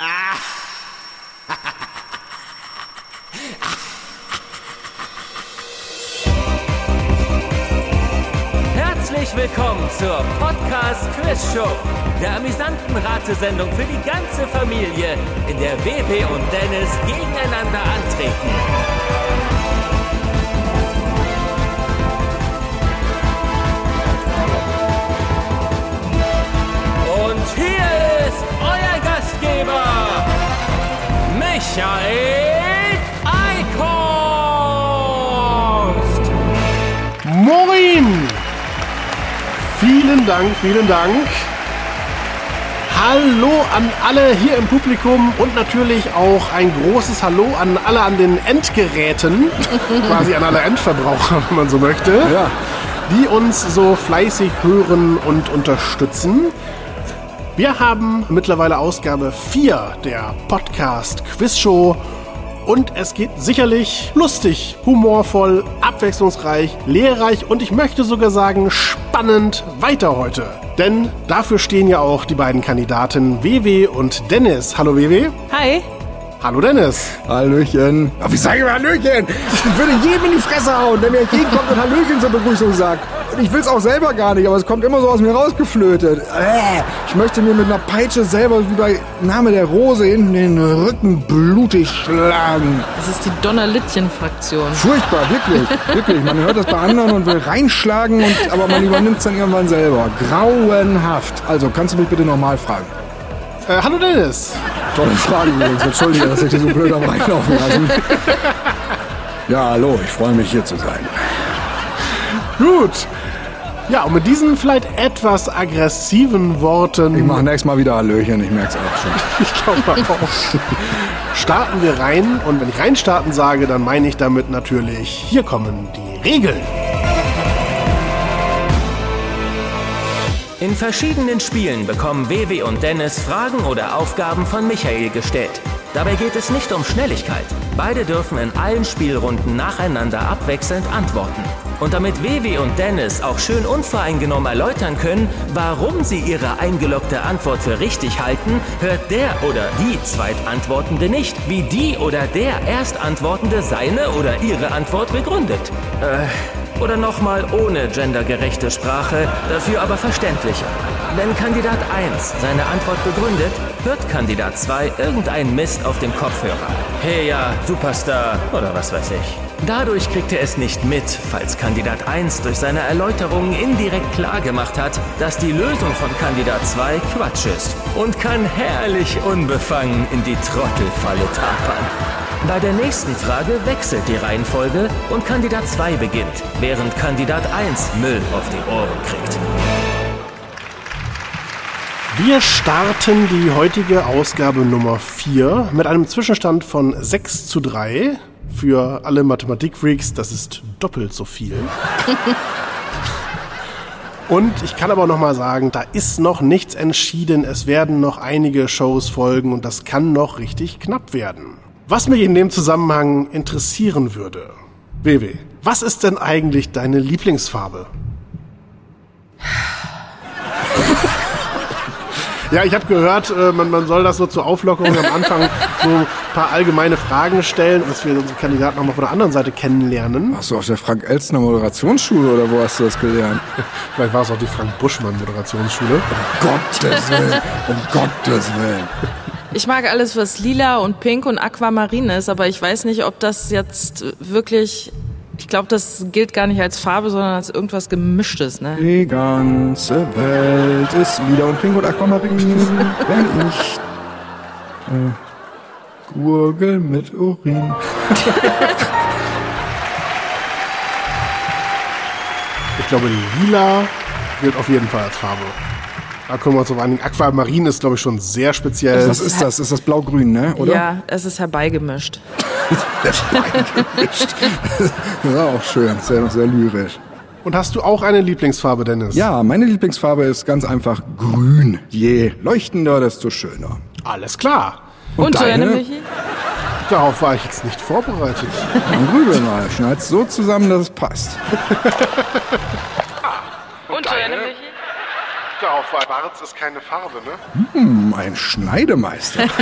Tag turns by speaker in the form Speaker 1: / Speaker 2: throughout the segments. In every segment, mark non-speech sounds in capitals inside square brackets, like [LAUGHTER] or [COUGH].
Speaker 1: [LAUGHS] Herzlich willkommen zur Podcast Quiz Show, der amüsanten Ratesendung für die ganze Familie, in der WW und Dennis gegeneinander antreten. Und hier ist Gastgeber, Michael Eickhorst.
Speaker 2: Moin! Vielen Dank, vielen Dank. Hallo an alle hier im Publikum und natürlich auch ein großes Hallo an alle an den Endgeräten, [LAUGHS] quasi an alle Endverbraucher, wenn man so möchte,
Speaker 3: Ja.
Speaker 2: die uns so fleißig hören und unterstützen. Wir haben mittlerweile Ausgabe 4 der Podcast Quiz Show und es geht sicherlich lustig, humorvoll, abwechslungsreich, lehrreich und ich möchte sogar sagen spannend weiter heute. Denn dafür stehen ja auch die beiden Kandidaten WW und Dennis. Hallo WW.
Speaker 4: Hi.
Speaker 2: Hallo Dennis.
Speaker 3: Hallöchen. Oh, wie sage ich mal Hallöchen? Ich würde jedem in die Fresse hauen, der mir entgegenkommt und Hallöchen zur Begrüßung sagt. Ich will es auch selber gar nicht, aber es kommt immer so aus mir rausgeflötet. Äh, ich möchte mir mit einer Peitsche selber wie bei Name der Rose hinten den Rücken blutig schlagen.
Speaker 4: Das ist die Donnerlittchen-Fraktion.
Speaker 3: Furchtbar, wirklich. [LAUGHS] Wirklich. Man hört das bei anderen und will reinschlagen, und, aber man übernimmt es dann irgendwann selber. Grauenhaft. Also, kannst du mich bitte nochmal fragen?
Speaker 2: Äh, hallo Dennis.
Speaker 3: Tolle Frage übrigens. Entschuldige, dass ich dir so blöd am Reinlaufen lassen. [LAUGHS] Ja, hallo, ich freue mich hier zu sein.
Speaker 2: Gut. Ja, und mit diesen vielleicht etwas aggressiven Worten.
Speaker 3: Ich mache nächstes Mal wieder Hallöchen, ich merke es auch schon. [LAUGHS]
Speaker 2: Ich glaube auch. Starten wir rein und wenn ich reinstarten sage, dann meine ich damit natürlich, hier kommen die Regeln.
Speaker 1: In verschiedenen Spielen bekommen WW und Dennis Fragen oder Aufgaben von Michael gestellt. Dabei geht es nicht um Schnelligkeit. Beide dürfen in allen Spielrunden nacheinander abwechselnd antworten. Und damit WW und Dennis auch schön unvoreingenommen erläutern können, warum sie ihre eingeloggte Antwort für richtig halten, hört der oder die Zweitantwortende nicht, wie die oder der Erstantwortende seine oder ihre Antwort begründet. Äh, oder nochmal ohne gendergerechte Sprache, dafür aber verständlicher. Wenn Kandidat 1 seine Antwort begründet, hört Kandidat 2 irgendeinen Mist auf dem Kopfhörer. Hey ja, Superstar oder was weiß ich. Dadurch kriegt er es nicht mit, falls Kandidat 1 durch seine Erläuterungen indirekt klargemacht hat, dass die Lösung von Kandidat 2 Quatsch ist und kann herrlich unbefangen in die Trottelfalle tapern. Bei der nächsten Frage wechselt die Reihenfolge und Kandidat 2 beginnt, während Kandidat 1 Müll auf die Ohren kriegt.
Speaker 2: Wir starten die heutige Ausgabe Nummer 4 mit einem Zwischenstand von 6 zu 3. Für alle Mathematikfreaks, das ist doppelt so viel. [LAUGHS] Und ich kann aber noch mal sagen, da ist noch nichts entschieden. Es werden noch einige Shows folgen und das kann noch richtig knapp werden. Was mich in dem Zusammenhang interessieren würde, WW, was ist denn eigentlich deine Lieblingsfarbe? [LAUGHS] Ja, ich habe gehört, äh, man, man soll das so zur Auflockerung am Anfang so ein paar allgemeine Fragen stellen, dass wir unsere Kandidaten nochmal von der anderen Seite kennenlernen.
Speaker 3: Hast du auf der Frank-Elstner Moderationsschule oder wo hast du das gelernt?
Speaker 2: Vielleicht war es auch die Frank Buschmann Moderationsschule.
Speaker 3: Gottes Willen, um Gottes Willen.
Speaker 4: Ich mag alles, was lila und pink und aquamarin ist, aber ich weiß nicht, ob das jetzt wirklich. Ich glaube, das gilt gar nicht als Farbe, sondern als irgendwas Gemischtes, ne?
Speaker 3: Die ganze Welt ist lila und pink und aquamarin, wenn ich äh, gurgel mit Urin.
Speaker 2: Ich glaube, lila gilt auf jeden Fall als Farbe. Da können wir uns auf einigen. Aquamarin ist, glaube ich, schon sehr speziell.
Speaker 3: Was ist das? Ist das blau-grün, ne? Oder?
Speaker 4: Ja, es ist herbeigemischt.
Speaker 3: Ja, [LAUGHS] auch schön. Sehr, sehr lyrisch.
Speaker 2: Und hast du auch eine Lieblingsfarbe, Dennis?
Speaker 3: Ja, meine Lieblingsfarbe ist ganz einfach grün. Je leuchtender, desto schöner.
Speaker 2: Alles klar.
Speaker 4: Und,
Speaker 3: deine?
Speaker 4: deine, Michi?
Speaker 2: Darauf war ich jetzt nicht vorbereitet.
Speaker 3: Dann grübel mal. Schneid's so zusammen, dass es passt. [LAUGHS]
Speaker 4: Michi?
Speaker 2: darauf, schwarz ist keine Farbe, ne?
Speaker 3: Hm, ein Schneidemeister. [LAUGHS]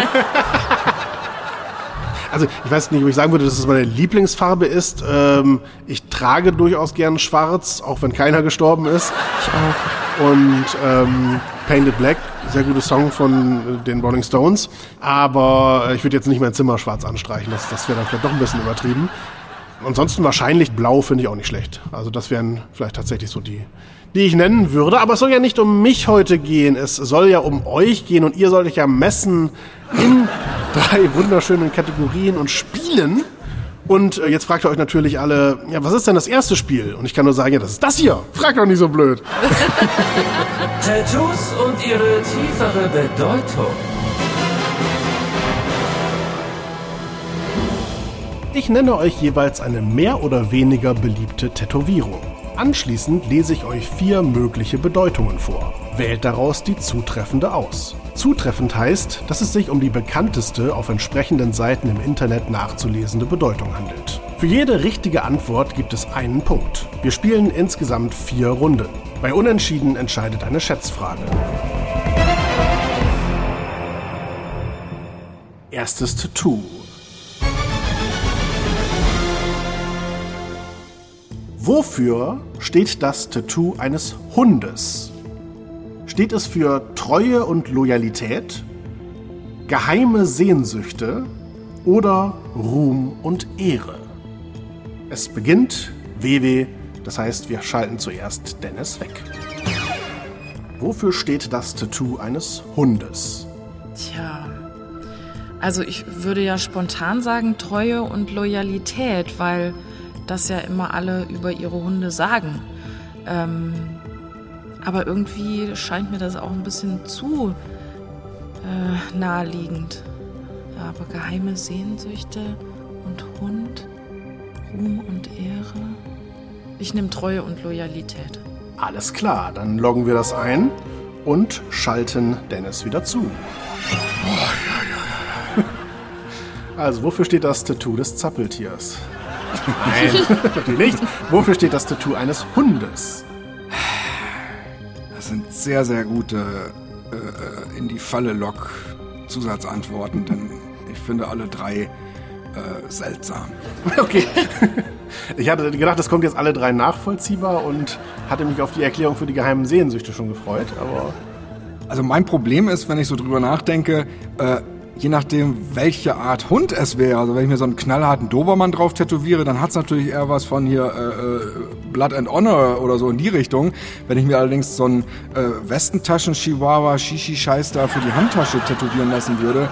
Speaker 2: Also ich weiß nicht, ob ich sagen würde, dass es meine Lieblingsfarbe ist. Ähm, ich trage durchaus gern schwarz, auch wenn keiner gestorben ist.
Speaker 4: Ich auch.
Speaker 2: Und ähm, Painted Black, sehr guter Song von den Rolling Stones. Aber ich würde jetzt nicht mein Zimmer schwarz anstreichen, das, das wäre dann vielleicht doch ein bisschen übertrieben. Ansonsten wahrscheinlich blau finde ich auch nicht schlecht. Also das wären vielleicht tatsächlich so die, die ich nennen würde. Aber es soll ja nicht um mich heute gehen. Es soll ja um euch gehen und ihr sollt euch ja messen in [LAUGHS] drei wunderschönen Kategorien und Spielen. Und äh, jetzt fragt ihr euch natürlich alle, ja, was ist denn das erste Spiel? Und ich kann nur sagen, ja, das ist das hier. Fragt doch nicht so blöd. [LAUGHS]
Speaker 1: Tattoos und ihre tiefere Bedeutung.
Speaker 2: Ich nenne euch jeweils eine mehr oder weniger beliebte Tätowierung. Anschließend lese ich euch vier mögliche Bedeutungen vor. Wählt daraus die zutreffende aus. Zutreffend heißt, dass es sich um die bekannteste auf entsprechenden Seiten im Internet nachzulesende Bedeutung handelt. Für jede richtige Antwort gibt es einen Punkt. Wir spielen insgesamt vier Runden. Bei Unentschieden entscheidet eine Schätzfrage. Erstes Tattoo. Wofür steht das Tattoo eines Hundes? Steht es für Treue und Loyalität, geheime Sehnsüchte oder Ruhm und Ehre? Es beginnt WW, das heißt, wir schalten zuerst Dennis weg. Wofür steht das Tattoo eines Hundes?
Speaker 4: Tja. Also ich würde ja spontan sagen Treue und Loyalität, weil das ja immer alle über ihre Hunde sagen. Ähm, aber irgendwie scheint mir das auch ein bisschen zu äh, naheliegend. Ja, aber geheime Sehnsüchte und Hund, Ruhm und Ehre. Ich nehme Treue und Loyalität.
Speaker 2: Alles klar, dann loggen wir das ein und schalten Dennis wieder zu. [LAUGHS] Also, wofür steht das Tattoo des Zappeltiers? Nein, [LAUGHS] natürlich nicht. Wofür steht das Tattoo eines Hundes?
Speaker 3: Das sind sehr, sehr gute äh, in die Falle Lock Zusatzantworten, denn ich finde alle drei äh, seltsam. [LAUGHS]
Speaker 2: Okay. Ich hatte gedacht, das kommt jetzt alle drei nachvollziehbar und hatte mich auf die Erklärung für die geheimen Sehnsüchte schon gefreut, aber
Speaker 3: Also mein Problem ist, wenn ich so drüber nachdenke, äh, je nachdem, welche Art Hund es wäre, also wenn ich mir so einen knallharten Dobermann drauf tätowiere, dann hat's natürlich eher was von hier äh, äh, Blood and Honor oder so in die Richtung. Wenn ich mir allerdings so einen äh, Westentaschen-Chihuahua Shishi-Scheiß da für die Handtasche tätowieren lassen würde,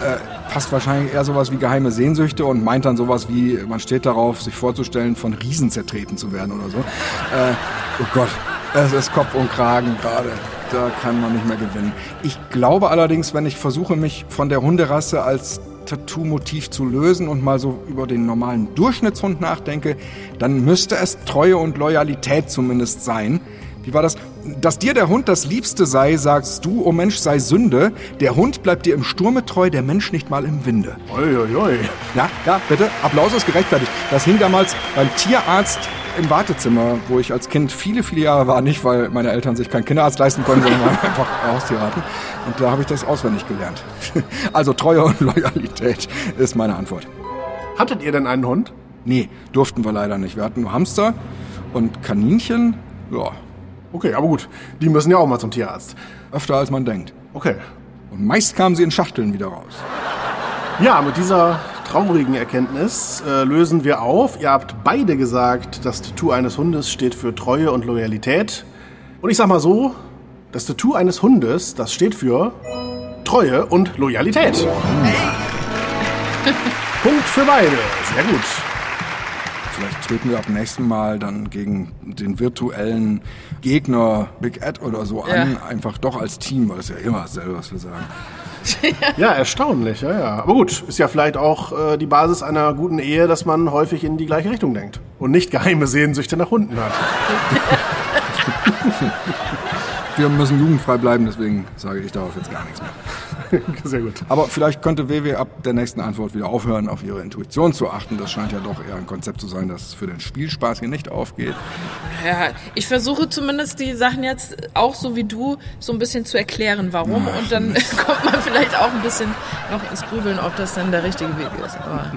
Speaker 3: äh, passt wahrscheinlich eher sowas wie geheime Sehnsüchte und meint dann sowas wie, man steht darauf, sich vorzustellen, von Riesen zertreten zu werden oder so. Äh, oh Gott, es ist Kopf und Kragen gerade. Da kann man nicht mehr gewinnen. Ich glaube allerdings, wenn ich versuche, mich von der Hunderasse als Tattoo-Motiv zu lösen und mal so über den normalen Durchschnittshund nachdenke, dann müsste es Treue und Loyalität zumindest sein. Wie war das? Dass dir der Hund das Liebste sei, sagst du, oh Mensch, sei Sünde. Der Hund bleibt dir im Sturme treu, der Mensch nicht mal im Winde.
Speaker 2: oi, oi, oi.
Speaker 3: Ja, ja, bitte. Applaus ist gerechtfertigt. Das hing damals beim Tierarzt im Wartezimmer, wo ich als Kind viele, viele Jahre war. Nicht, weil meine Eltern sich keinen Kinderarzt leisten konnten, sondern [LAUGHS] einfach Haustiere hatten. Und da habe ich das auswendig gelernt. [LAUGHS] Also Treue und Loyalität ist meine Antwort.
Speaker 2: Hattet ihr denn einen Hund?
Speaker 3: Nee, durften wir leider nicht. Wir hatten nur Hamster und Kaninchen. Ja,
Speaker 2: Okay, aber gut, die müssen ja auch mal zum Tierarzt.
Speaker 3: öfter als man denkt.
Speaker 2: Okay.
Speaker 3: Und meist kamen sie in Schachteln wieder raus.
Speaker 2: Ja, mit dieser traurigen Erkenntnis äh, lösen wir auf. Ihr habt beide gesagt, das Tattoo eines Hundes steht für Treue und Loyalität. Und ich sag mal so, das Tattoo eines Hundes, das steht für Treue und Loyalität. Punkt für beide. Sehr gut.
Speaker 3: Vielleicht treten wir ab nächsten Mal dann gegen den virtuellen Gegner Big Ed oder so an.
Speaker 4: Ja.
Speaker 3: Einfach doch als Team, weil es ja immer dasselbe, was wir sagen. [LAUGHS]
Speaker 2: Ja, erstaunlich, ja, ja. Aber gut, ist ja vielleicht auch äh, die Basis einer guten Ehe, dass man häufig in die gleiche Richtung denkt und nicht geheime Sehnsüchte nach Hunden hat. [LAUGHS]
Speaker 3: Wir müssen jugendfrei bleiben, deswegen sage ich darauf jetzt gar nichts mehr. [LAUGHS]
Speaker 2: Sehr gut.
Speaker 3: Aber vielleicht könnte WW ab der nächsten Antwort wieder aufhören, auf ihre Intuition zu achten. Das scheint ja doch eher ein Konzept zu sein, das für den Spielspaß hier nicht aufgeht.
Speaker 4: Ja, ich versuche zumindest die Sachen jetzt auch so wie du so ein bisschen zu erklären, warum.
Speaker 3: Ach,
Speaker 4: und dann [LAUGHS] kommt man vielleicht auch ein bisschen noch ins Grübeln, ob das dann der richtige Weg ist. Aber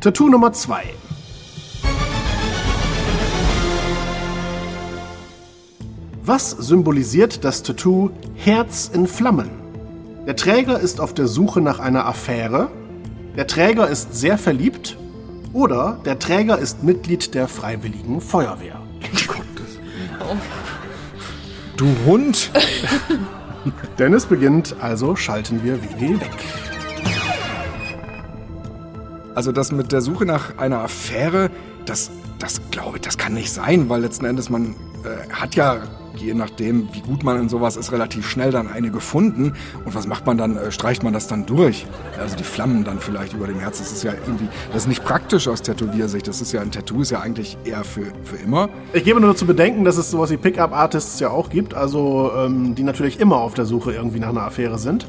Speaker 2: Tattoo Nummer 2. Was symbolisiert das Tattoo Herz in Flammen? Der Träger ist auf der Suche nach einer Affäre, der Träger ist sehr verliebt oder der Träger ist Mitglied der Freiwilligen Feuerwehr.
Speaker 3: Du Hund! [LAUGHS]
Speaker 2: Dennis beginnt, also schalten wir WW weg.
Speaker 3: Also das mit der Suche nach einer Affäre, das, das glaube ich, das kann nicht sein, weil letzten Endes man äh, hat ja, je nachdem, wie gut man in sowas ist, relativ schnell dann eine gefunden. Und was macht man dann? Äh, streicht man das dann durch? Also die Flammen dann vielleicht über dem Herz. Das ist ja irgendwie, das ist nicht praktisch aus Tätowiersicht. Das ist ja ein Tattoo, ist ja eigentlich eher für, für immer.
Speaker 2: Ich gebe nur zu bedenken, dass es sowas wie Pickup-Artists ja auch gibt, also ähm, die natürlich immer auf der Suche irgendwie nach einer Affäre sind.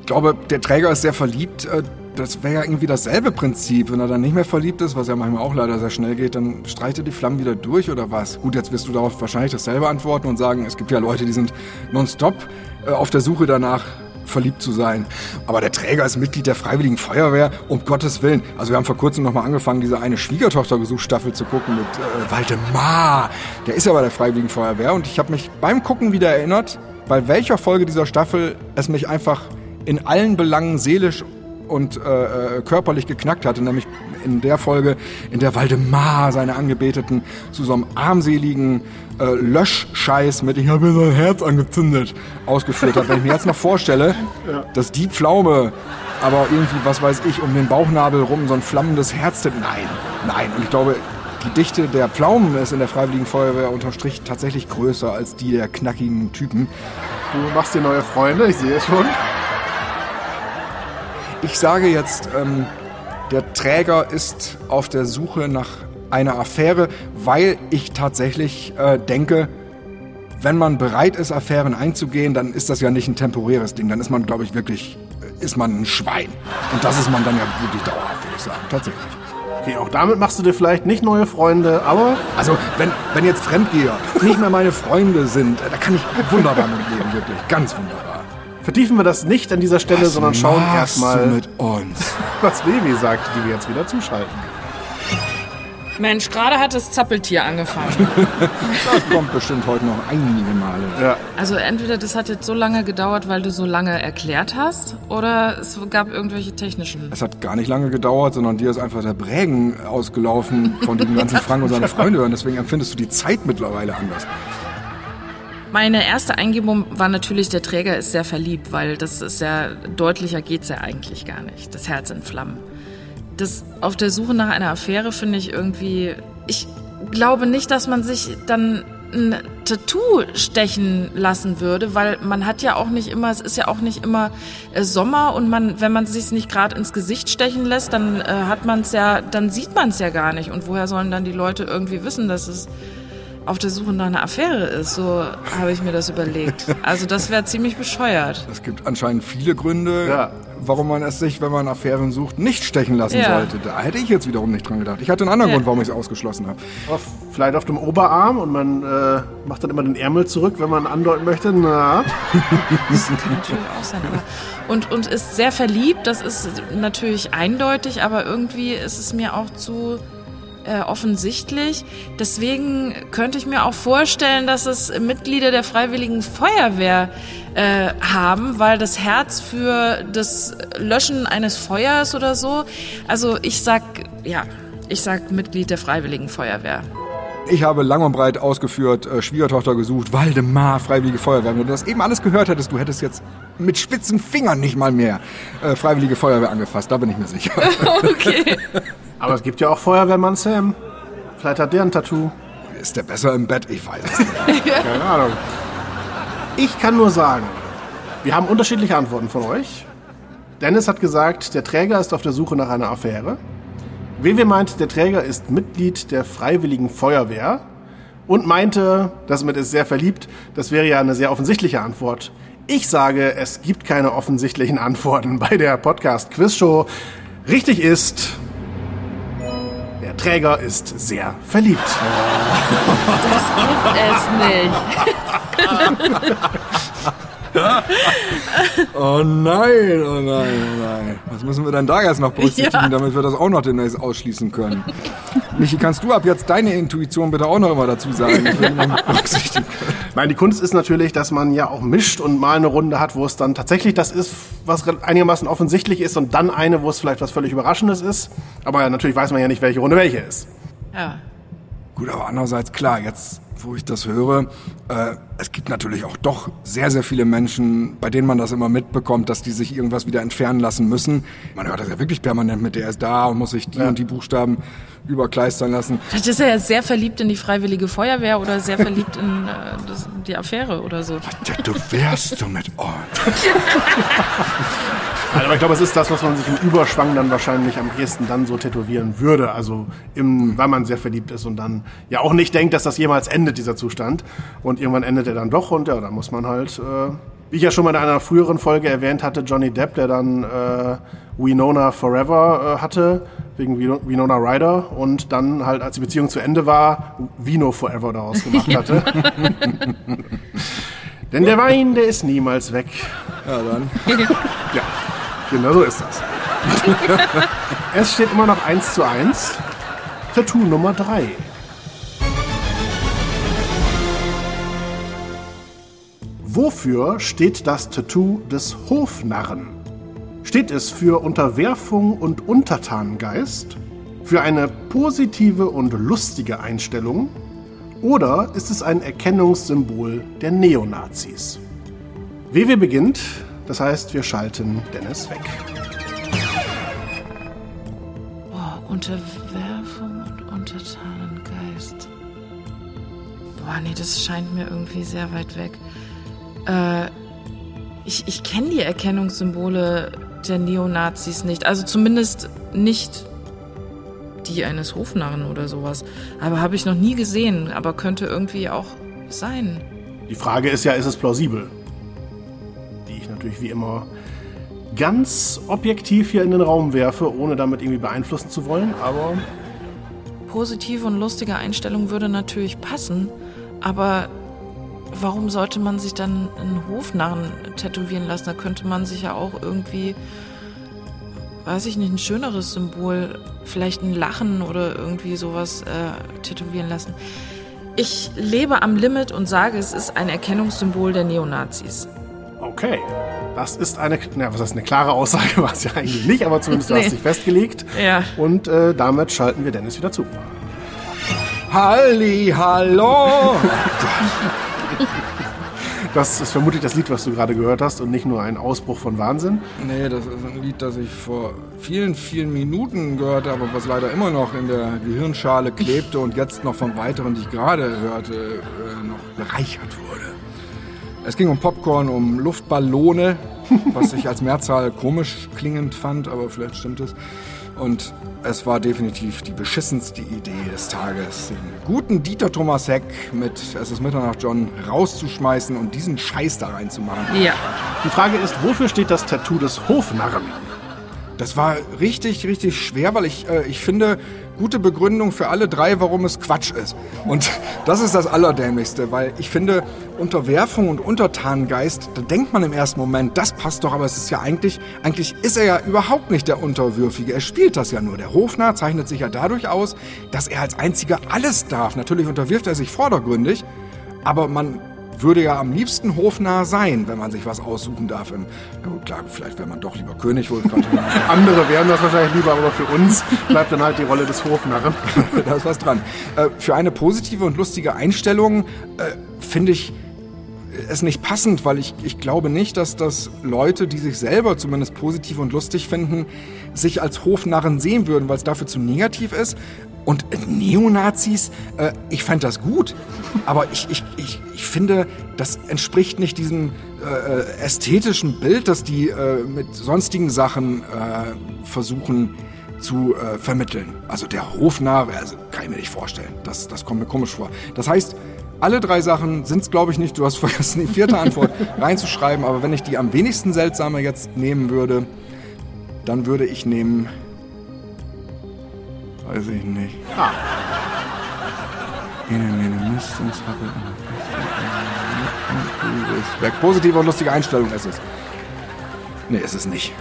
Speaker 3: Ich glaube, der Träger ist sehr verliebt. Äh, Das wäre ja irgendwie dasselbe Prinzip. Wenn er dann nicht mehr verliebt ist, was ja manchmal auch leider sehr schnell geht, dann streicht er die Flammen wieder durch oder was? Gut, jetzt wirst du darauf wahrscheinlich dasselbe antworten und sagen, es gibt ja Leute, die sind nonstop äh, auf der Suche danach, verliebt zu sein. Aber der Träger ist Mitglied der Freiwilligen Feuerwehr, um Gottes Willen. Also wir haben vor kurzem nochmal angefangen, diese eine Schwiegertochter-Besuchsstaffel zu gucken mit äh, Waldemar. Der ist ja bei der Freiwilligen Feuerwehr und ich habe mich beim Gucken wieder erinnert, bei welcher Folge dieser Staffel es mich einfach in allen Belangen seelisch und äh, äh, körperlich geknackt hatte, nämlich in der Folge, in der Waldemar seine Angebeteten zu so einem armseligen äh, Löschscheiß mit Ich habe mir sein Herz angezündet ausgeführt hat. Wenn ich mir jetzt noch vorstelle, [LAUGHS] dass die Pflaume aber irgendwie, was weiß ich, um den Bauchnabel rum so ein flammendes Herz... Nein, nein. Und ich glaube, die Dichte der Pflaumen ist in der Freiwilligen Feuerwehr unterm Strich tatsächlich größer als die der knackigen Typen.
Speaker 2: Du machst dir neue Freunde, ich sehe es schon.
Speaker 3: Ich sage jetzt, ähm, der Träger ist auf der Suche nach einer Affäre, weil ich tatsächlich äh, denke, wenn man bereit ist, Affären einzugehen, dann ist das ja nicht ein temporäres Ding. Dann ist man, glaube ich, wirklich, äh, ist man ein Schwein. Und das ist man dann ja wirklich dauerhaft, würde ich sagen. Tatsächlich.
Speaker 2: Okay, auch damit machst du dir vielleicht nicht neue Freunde, aber
Speaker 3: Also, wenn, wenn jetzt Fremdgeher nicht mehr meine Freunde sind, äh, da kann ich wunderbar mit leben, wirklich. Ganz wunderbar.
Speaker 2: Vertiefen wir das nicht an dieser Stelle, sondern schauen erstmal,
Speaker 3: du mit uns? [LAUGHS]
Speaker 2: was Vivi sagt, die wir jetzt wieder zuschalten.
Speaker 4: Mensch, gerade hat das Zappeltier angefangen. [LAUGHS]
Speaker 3: Das kommt bestimmt heute noch einige Male.
Speaker 2: Ja.
Speaker 4: Also entweder das hat jetzt so lange gedauert, weil du so lange erklärt hast, oder es gab irgendwelche technischen.
Speaker 3: Es hat gar nicht lange gedauert, sondern dir ist einfach der Prägen ausgelaufen von dem [LAUGHS] ganzen Frank und seine Freunde. Und deswegen empfindest du die Zeit mittlerweile anders.
Speaker 4: Meine erste Eingebung war natürlich, der Träger ist sehr verliebt, weil das ist ja, deutlicher geht's ja eigentlich gar nicht. Das Herz in Flammen. Das auf der Suche nach einer Affäre finde ich irgendwie, ich glaube nicht, dass man sich dann ein Tattoo stechen lassen würde, weil man hat ja auch nicht immer, es ist ja auch nicht immer äh, Sommer und man, wenn man sich nicht gerade ins Gesicht stechen lässt, dann äh, hat man es ja, dann sieht man es ja gar nicht. Und woher sollen dann die Leute irgendwie wissen, dass es auf der Suche nach einer Affäre ist? So habe ich mir das überlegt. Also das wäre ziemlich bescheuert.
Speaker 3: Es gibt anscheinend viele Gründe,
Speaker 2: Ja.
Speaker 3: warum man es sich, wenn man Affären sucht, nicht stechen lassen
Speaker 4: Ja.
Speaker 3: sollte. Da hätte ich jetzt wiederum nicht dran gedacht. Ich hatte einen anderen
Speaker 4: Ja.
Speaker 3: Grund, warum ich es ausgeschlossen habe.
Speaker 2: Auf, vielleicht auf dem Oberarm und man äh, macht dann immer den Ärmel zurück, wenn man andeuten möchte. Na, [LAUGHS]
Speaker 4: Das kann natürlich auch sein. Und, und ist sehr verliebt, das ist natürlich eindeutig, aber irgendwie ist es mir auch zu äh, offensichtlich. Deswegen könnte ich mir auch vorstellen, dass es Mitglieder der Freiwilligen Feuerwehr äh, haben, weil das Herz für das Löschen eines Feuers oder so. Also ich sag, ja, ich sag Mitglied der Freiwilligen Feuerwehr.
Speaker 3: Ich habe lang und breit ausgeführt, äh, Schwiegertochter gesucht, Waldemar, Freiwillige Feuerwehr. Wenn du das eben alles gehört hättest, du hättest jetzt mit spitzen Fingern nicht mal mehr äh, Freiwillige Feuerwehr angefasst. Da bin ich mir sicher. [LAUGHS]
Speaker 4: Okay. [LAUGHS]
Speaker 2: aber es gibt ja auch Feuerwehrmann Sam. Vielleicht hat der ein Tattoo.
Speaker 3: Ist der besser im Bett? Ich weiß es nicht. [LAUGHS]
Speaker 2: Keine Ahnung. Ich kann nur sagen, wir haben unterschiedliche Antworten von euch. Dennis hat gesagt, der Träger ist auf der Suche nach einer Affäre. WW meint, der Träger ist Mitglied der Freiwilligen Feuerwehr und meinte, das mit ist sehr verliebt, das wäre ja eine sehr offensichtliche Antwort. Ich sage, es gibt keine offensichtlichen Antworten bei der Podcast Quiz Show. Richtig ist, Träger ist sehr verliebt.
Speaker 4: Das gibt es nicht. [LAUGHS] [LAUGHS]
Speaker 3: Oh nein, oh nein, oh nein. Was müssen wir denn da jetzt noch berücksichtigen,
Speaker 4: Ja.
Speaker 3: damit wir das auch noch demnächst ausschließen können? Michi, kannst du ab jetzt deine Intuition bitte auch noch immer dazu sagen? Ich will die noch [LAUGHS] berücksichtigen können.
Speaker 2: Nein, die Kunst ist natürlich, dass man ja auch mischt und mal eine Runde hat, wo es dann tatsächlich das ist, was einigermaßen offensichtlich ist und dann eine, wo es vielleicht was völlig Überraschendes ist. Aber natürlich weiß man ja nicht, welche Runde welche ist.
Speaker 4: Ja.
Speaker 3: Gut, aber andererseits klar, jetzt wo ich das höre, äh, es gibt natürlich auch doch sehr, sehr viele Menschen, bei denen man das immer mitbekommt, dass die sich irgendwas wieder entfernen lassen müssen. Man hört das ja wirklich permanent mit, der ist da und muss sich die
Speaker 2: Ja.
Speaker 3: und die Buchstaben überkleistern lassen.
Speaker 4: Vielleicht ist er ja sehr verliebt in die Freiwillige Feuerwehr oder sehr verliebt in äh, das, die Affäre oder so.
Speaker 3: Tätowierst du mit Ohren? [LAUGHS]
Speaker 2: Also, aber ich glaube, es ist das, was man sich im Überschwang dann wahrscheinlich am ehesten dann so tätowieren würde. Also, im, weil man sehr verliebt ist und dann ja auch nicht denkt, dass das jemals endet, dieser Zustand. Und irgendwann endet er dann doch und ja, da muss man halt, äh, wie ich ja schon mal in einer früheren Folge erwähnt hatte, Johnny Depp, der dann äh, Winona Forever äh, hatte, wegen Wino- Winona Ryder und dann halt, als die Beziehung zu Ende war, Vino Forever daraus gemacht [LAUGHS] hatte. Denn der Wein, der ist niemals weg.
Speaker 3: Ja, dann.
Speaker 2: Ja, genau so ist das. [LAUGHS] es steht immer noch 1 zu 1. Tattoo Nummer 3. Wofür steht das Tattoo des Hofnarren? Steht es für Unterwerfung und Untertanengeist? Für eine positive und lustige Einstellung? Oder ist es ein Erkennungssymbol der Neonazis? WW beginnt, das heißt, wir schalten Dennis weg.
Speaker 4: Boah, Unterwerfung und Untertanengeist. Boah, nee, das scheint mir irgendwie sehr weit weg. Äh, ich ich kenne die Erkennungssymbole der Neonazis nicht. Also zumindest nicht die eines Hofnarren oder sowas. Aber habe ich noch nie gesehen. Aber könnte irgendwie auch sein.
Speaker 2: Die Frage ist ja, ist es plausibel? Ich wie immer ganz objektiv hier in den Raum werfe, ohne damit irgendwie beeinflussen zu wollen, aber
Speaker 4: Positive und lustige Einstellung würde natürlich passen, aber warum sollte man sich dann einen Hofnarren tätowieren lassen? Da könnte man sich ja auch irgendwie, weiß ich nicht, ein schöneres Symbol, vielleicht ein Lachen oder irgendwie sowas äh, tätowieren lassen. Ich lebe am Limit und sage, es ist ein Erkennungssymbol der Neonazis.
Speaker 2: okay. Das ist eine, na, was heißt eine klare Aussage, [LAUGHS] war es ja eigentlich nicht, aber zumindest du
Speaker 4: Nee.
Speaker 2: hast dich festgelegt.
Speaker 4: Ja.
Speaker 2: Und äh, damit schalten wir Dennis wieder zu.
Speaker 3: Halli, hallo! [LAUGHS]
Speaker 2: Das ist vermutlich das Lied, was du gerade gehört hast und nicht nur ein Ausbruch von Wahnsinn.
Speaker 3: Nee, das ist ein Lied, das ich vor vielen, vielen Minuten gehört habe, was leider immer noch in der Gehirnschale klebte und jetzt noch von weiteren, die ich gerade hörte, äh, noch bereichert wurde. Es ging um Popcorn, um Luftballone, was ich als Mehrzahl komisch klingend fand, aber vielleicht stimmt es. Und es war definitiv die beschissenste Idee des Tages, den guten Dieter Thomas Heck mit Es ist Mitternacht John rauszuschmeißen und diesen Scheiß da reinzumachen.
Speaker 4: Ja.
Speaker 2: Die Frage ist, wofür steht das Tattoo des Hofnarren?
Speaker 3: Das war richtig, richtig schwer, weil ich, äh, ich finde, gute Begründung für alle drei, warum es Quatsch ist. Und das ist das Allerdämlichste, weil ich finde, Unterwerfung und Untertanengeist, da denkt man im ersten Moment, das passt doch, aber es ist ja eigentlich, eigentlich ist er ja überhaupt nicht der Unterwürfige. Er spielt das ja nur. Der Hofnarr zeichnet sich ja dadurch aus, dass er als einziger alles darf. Natürlich unterwirft er sich vordergründig, aber man würde ja am liebsten hofnah sein, wenn man sich was aussuchen darf. Im, ja gut, klar, vielleicht wäre man doch lieber König, wohl [LAUGHS]
Speaker 2: Andere wären das wahrscheinlich lieber, aber für uns [LAUGHS] bleibt dann halt die Rolle des Hofnarren. [LAUGHS]
Speaker 3: da ist was dran. Äh, für eine positive und lustige Einstellung äh, finde ich es nicht passend, weil ich, ich glaube nicht, dass das Leute, die sich selber zumindest positiv und lustig finden, sich als Hofnarren sehen würden, weil es dafür zu negativ ist. Und Neonazis, äh, ich fände das gut, aber ich, ich, ich, ich finde, das entspricht nicht diesem äh, ästhetischen Bild, das die äh, mit sonstigen Sachen äh, versuchen zu äh, vermitteln. Also der Hofnarr, also kann ich mir nicht vorstellen. Das, das kommt mir komisch vor. Das heißt, alle drei Sachen sind es, glaube ich, nicht. Du hast [LAUGHS] vergessen, die vierte Antwort [LAUGHS] reinzuschreiben. Aber wenn ich die am wenigsten seltsame jetzt nehmen würde, dann würde ich nehmen. Weiß ich nicht. Ah. Weg. Positive und lustige Einstellung ist es. Nee, ist es nicht.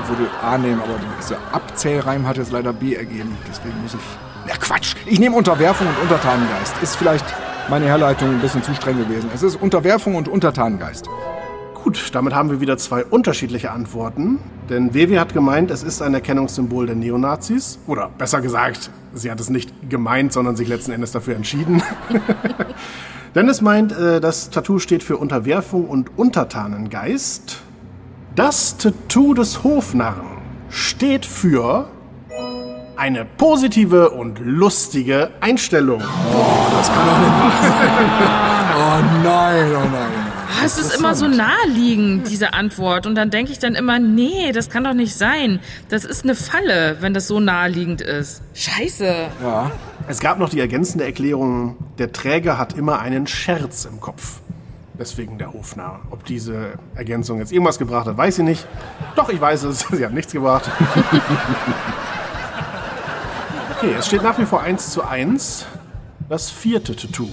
Speaker 3: Ich würde A nehmen, aber dieser Abzählreim hat jetzt leider B ergeben. Deswegen muss ich na Quatsch. Ich nehme Unterwerfung und Untertanengeist. Ist vielleicht meine Herleitung ein bisschen zu streng gewesen. Es ist Unterwerfung und Untertanengeist.
Speaker 2: Gut, damit haben wir wieder zwei unterschiedliche Antworten. Denn WW hat gemeint, es ist ein Erkennungssymbol der Neonazis. Oder besser gesagt, sie hat es nicht gemeint, sondern sich letzten Endes dafür entschieden. [LAUGHS] Dennis meint, äh, das Tattoo steht für Unterwerfung und Untertanengeist. Das Tattoo des Hofnarren steht für eine positive und lustige Einstellung.
Speaker 3: Oh, das kann doch nicht wahr sein. [LAUGHS] Oh nein, oh nein.
Speaker 4: Oh, es ist immer so naheliegend, diese Antwort. Und dann denke ich dann immer, nee, das kann doch nicht sein. Das ist eine Falle, wenn das so naheliegend ist. Scheiße.
Speaker 2: Ja. Es gab noch die ergänzende Erklärung, der Träger hat immer einen Scherz im Kopf. Deswegen der Hofnarr. Ob diese Ergänzung jetzt irgendwas gebracht hat, weiß ich nicht. Doch, ich weiß es. [LAUGHS] Sie hat nichts gebracht. [LAUGHS] Okay, es steht nach wie vor 1 zu 1. Das vierte Tattoo.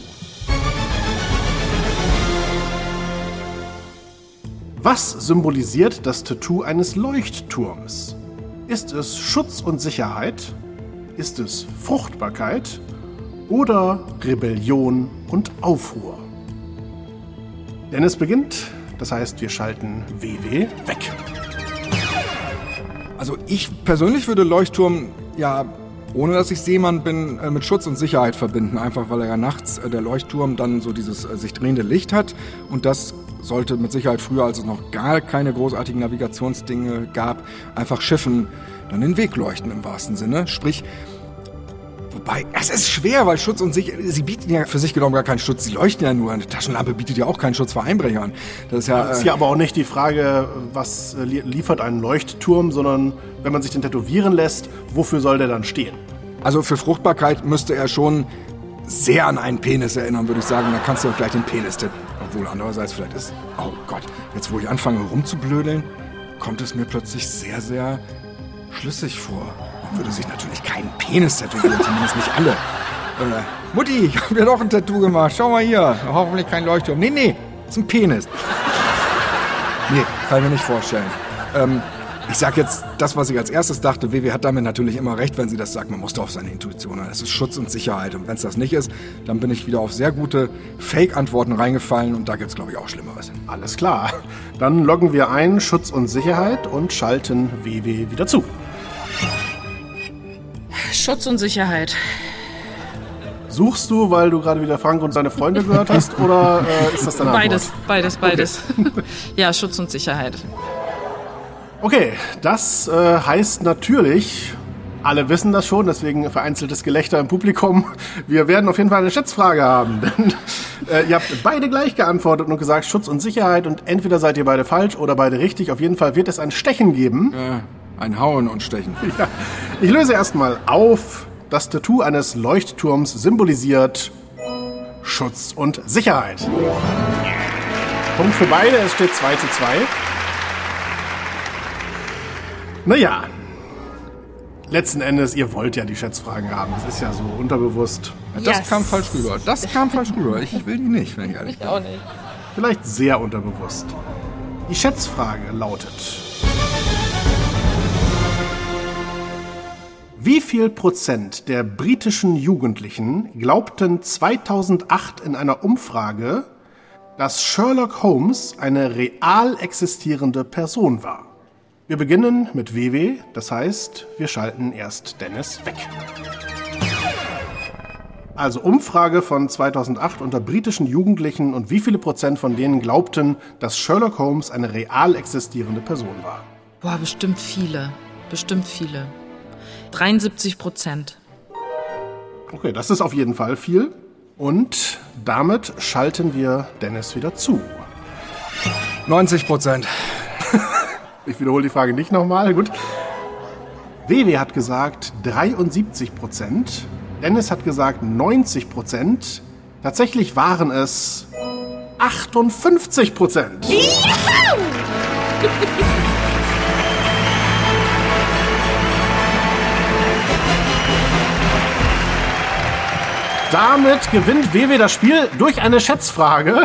Speaker 2: Was symbolisiert das Tattoo eines Leuchtturms? Ist es Schutz und Sicherheit? Ist es Fruchtbarkeit? Oder Rebellion und Aufruhr? Denn es beginnt, das heißt, wir schalten WW weg.
Speaker 3: Also ich persönlich würde Leuchtturm ja ohne dass ich Seemann bin, äh, mit Schutz und Sicherheit verbinden. Einfach weil er ja nachts äh, der Leuchtturm dann so dieses äh, sich drehende Licht hat. Und das sollte mit Sicherheit früher, als es noch gar keine großartigen Navigationsdinge gab, einfach Schiffen dann den Weg leuchten im wahrsten Sinne. Sprich, Wobei, es ist schwer, weil Schutz und Sicherheit, sie bieten ja für sich genommen gar keinen Schutz. Sie leuchten ja nur. Eine Taschenlampe bietet ja auch keinen Schutz vor Einbrechern.
Speaker 2: Das ist ja, das ist ja aber auch nicht die Frage, was liefert ein Leuchtturm, sondern wenn man sich den tätowieren lässt, wofür soll der dann stehen?
Speaker 3: Also für Fruchtbarkeit müsste er schon sehr an einen Penis erinnern, würde ich sagen. Da kannst du auch gleich den Penis tippen. Obwohl andererseits vielleicht ist, oh Gott, jetzt wo ich anfange rumzublödeln, kommt es mir plötzlich sehr, sehr schlüssig vor. Würde sich natürlich keinen Penis tätowieren, zumindest nicht alle. Äh, Mutti, ich habe dir doch ein Tattoo gemacht. Schau mal hier. Hoffentlich kein Leuchtturm. Nee, nee, ist ein Penis. Nee, kann ich mir nicht vorstellen. Ähm, ich sag jetzt das, was ich als erstes dachte. WW hat damit natürlich immer recht, wenn sie das sagt. Man muss doch auf seine Intuition hören. Es ist Schutz und Sicherheit. Und wenn es das nicht ist, dann bin ich wieder auf sehr gute Fake-Antworten reingefallen. Und da gibt es, glaube ich, auch Schlimmeres.
Speaker 2: Alles klar. Dann loggen wir ein Schutz und Sicherheit und schalten WW wieder zu.
Speaker 4: Schutz und Sicherheit.
Speaker 2: Suchst du, weil du gerade wieder Frank und seine Freunde gehört hast, [LAUGHS] oder äh, ist das deine
Speaker 4: Beides, beides, beides. Okay. [LAUGHS] ja, Schutz und Sicherheit.
Speaker 2: Okay, das äh, heißt natürlich, alle wissen das schon, deswegen vereinzeltes Gelächter im Publikum. Wir werden auf jeden Fall eine Schätzfrage haben, [LAUGHS] denn äh, ihr habt beide gleich geantwortet und gesagt Schutz und Sicherheit und entweder seid ihr beide falsch oder beide richtig. Auf jeden Fall wird es ein Stechen geben.
Speaker 3: Ja, ein Hauen und Stechen. [LAUGHS]
Speaker 2: Ja. Ich löse erstmal auf. Das Tattoo eines Leuchtturms symbolisiert Schutz und Sicherheit. Punkt für beide, es steht 2 zu 2. Naja, letzten Endes, ihr wollt ja die Schätzfragen haben. Das ist ja so unterbewusst.
Speaker 3: Das yes. kam falsch rüber. Das kam falsch rüber. Ich will die nicht, wenn ich ehrlich bin. Ich auch nicht.
Speaker 2: Vielleicht sehr unterbewusst. Die Schätzfrage lautet: Wie viel Prozent der britischen Jugendlichen glaubten 2008 in einer Umfrage, dass Sherlock Holmes eine real existierende Person war? Wir beginnen mit WW, das heißt, wir schalten erst Dennis weg. Also Umfrage von 2008 unter britischen Jugendlichen und wie viele Prozent von denen glaubten, dass Sherlock Holmes eine real existierende Person war?
Speaker 4: Boah, bestimmt viele. Bestimmt viele. 73 Prozent.
Speaker 2: Okay, das ist auf jeden Fall viel. Und damit schalten wir Dennis wieder zu.
Speaker 3: 90 Prozent. [LAUGHS]
Speaker 2: Ich wiederhole die Frage nicht nochmal. Gut. WW hat gesagt 73 Prozent. Dennis hat gesagt 90 Prozent. Tatsächlich waren es 58 Prozent. [LAUGHS] Damit gewinnt WW das Spiel durch eine Schätzfrage,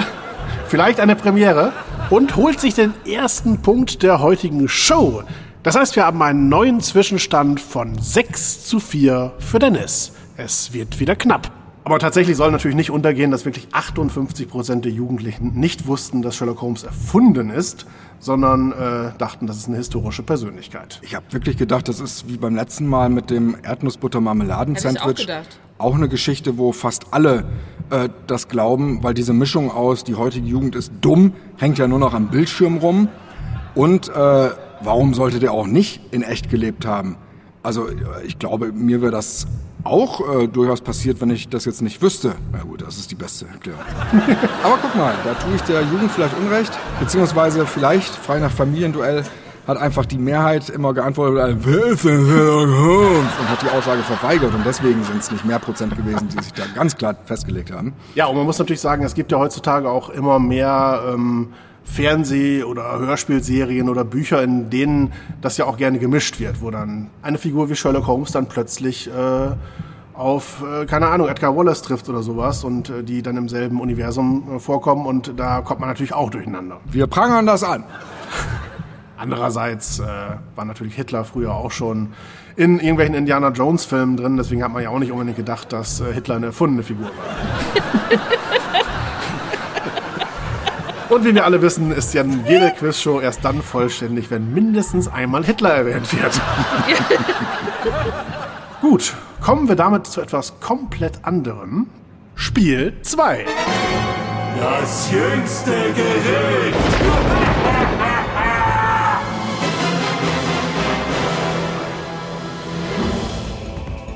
Speaker 2: vielleicht eine Premiere, und holt sich den ersten Punkt der heutigen Show. Das heißt, wir haben einen neuen Zwischenstand von 6 zu 4 für Dennis. Es wird wieder knapp. Aber tatsächlich soll natürlich nicht untergehen, dass wirklich 58 Prozent der Jugendlichen nicht wussten, dass Sherlock Holmes erfunden ist, sondern äh, dachten, das ist eine historische Persönlichkeit.
Speaker 3: Ich habe wirklich gedacht, das ist wie beim letzten Mal mit dem Erdnussbutter-Marmeladen-Sandwich.
Speaker 4: Auch
Speaker 3: eine Geschichte, wo fast alle äh, das glauben, weil diese Mischung aus, die heutige Jugend ist dumm, hängt ja nur noch am Bildschirm rum. Und äh, warum sollte der auch nicht in echt gelebt haben? Also ich glaube, mir wäre das auch äh, durchaus passiert, wenn ich das jetzt nicht wüsste. Na gut, das ist die beste Erklärung. [LAUGHS] Aber guck mal, da tue ich der Jugend vielleicht Unrecht, beziehungsweise vielleicht, frei nach Familienduell, hat einfach die Mehrheit immer geantwortet? Und hat die Aussage verweigert. Und deswegen sind es nicht mehr Prozent gewesen, die sich da ganz klar festgelegt haben.
Speaker 2: Ja, und man muss natürlich sagen, es gibt ja heutzutage auch immer mehr ähm, Fernseh- oder Hörspielserien oder Bücher, in denen das ja auch gerne gemischt wird, wo dann eine Figur wie Sherlock Holmes dann plötzlich äh, auf, äh, keine Ahnung, Edgar Wallace trifft oder sowas und äh, die dann im selben Universum äh, vorkommen und da kommt man natürlich auch durcheinander.
Speaker 3: Wir prangern das an.
Speaker 2: Andererseits äh, war natürlich Hitler früher auch schon in irgendwelchen Indiana Jones Filmen drin, deswegen hat man ja auch nicht unbedingt gedacht, dass äh, Hitler eine erfundene Figur war. [LAUGHS] Und wie wir alle wissen, ist ja jede Quizshow erst dann vollständig, wenn mindestens einmal Hitler erwähnt wird. [LAUGHS] Gut, kommen wir damit zu etwas komplett anderem. Spiel 2.
Speaker 5: Das jüngste Gericht.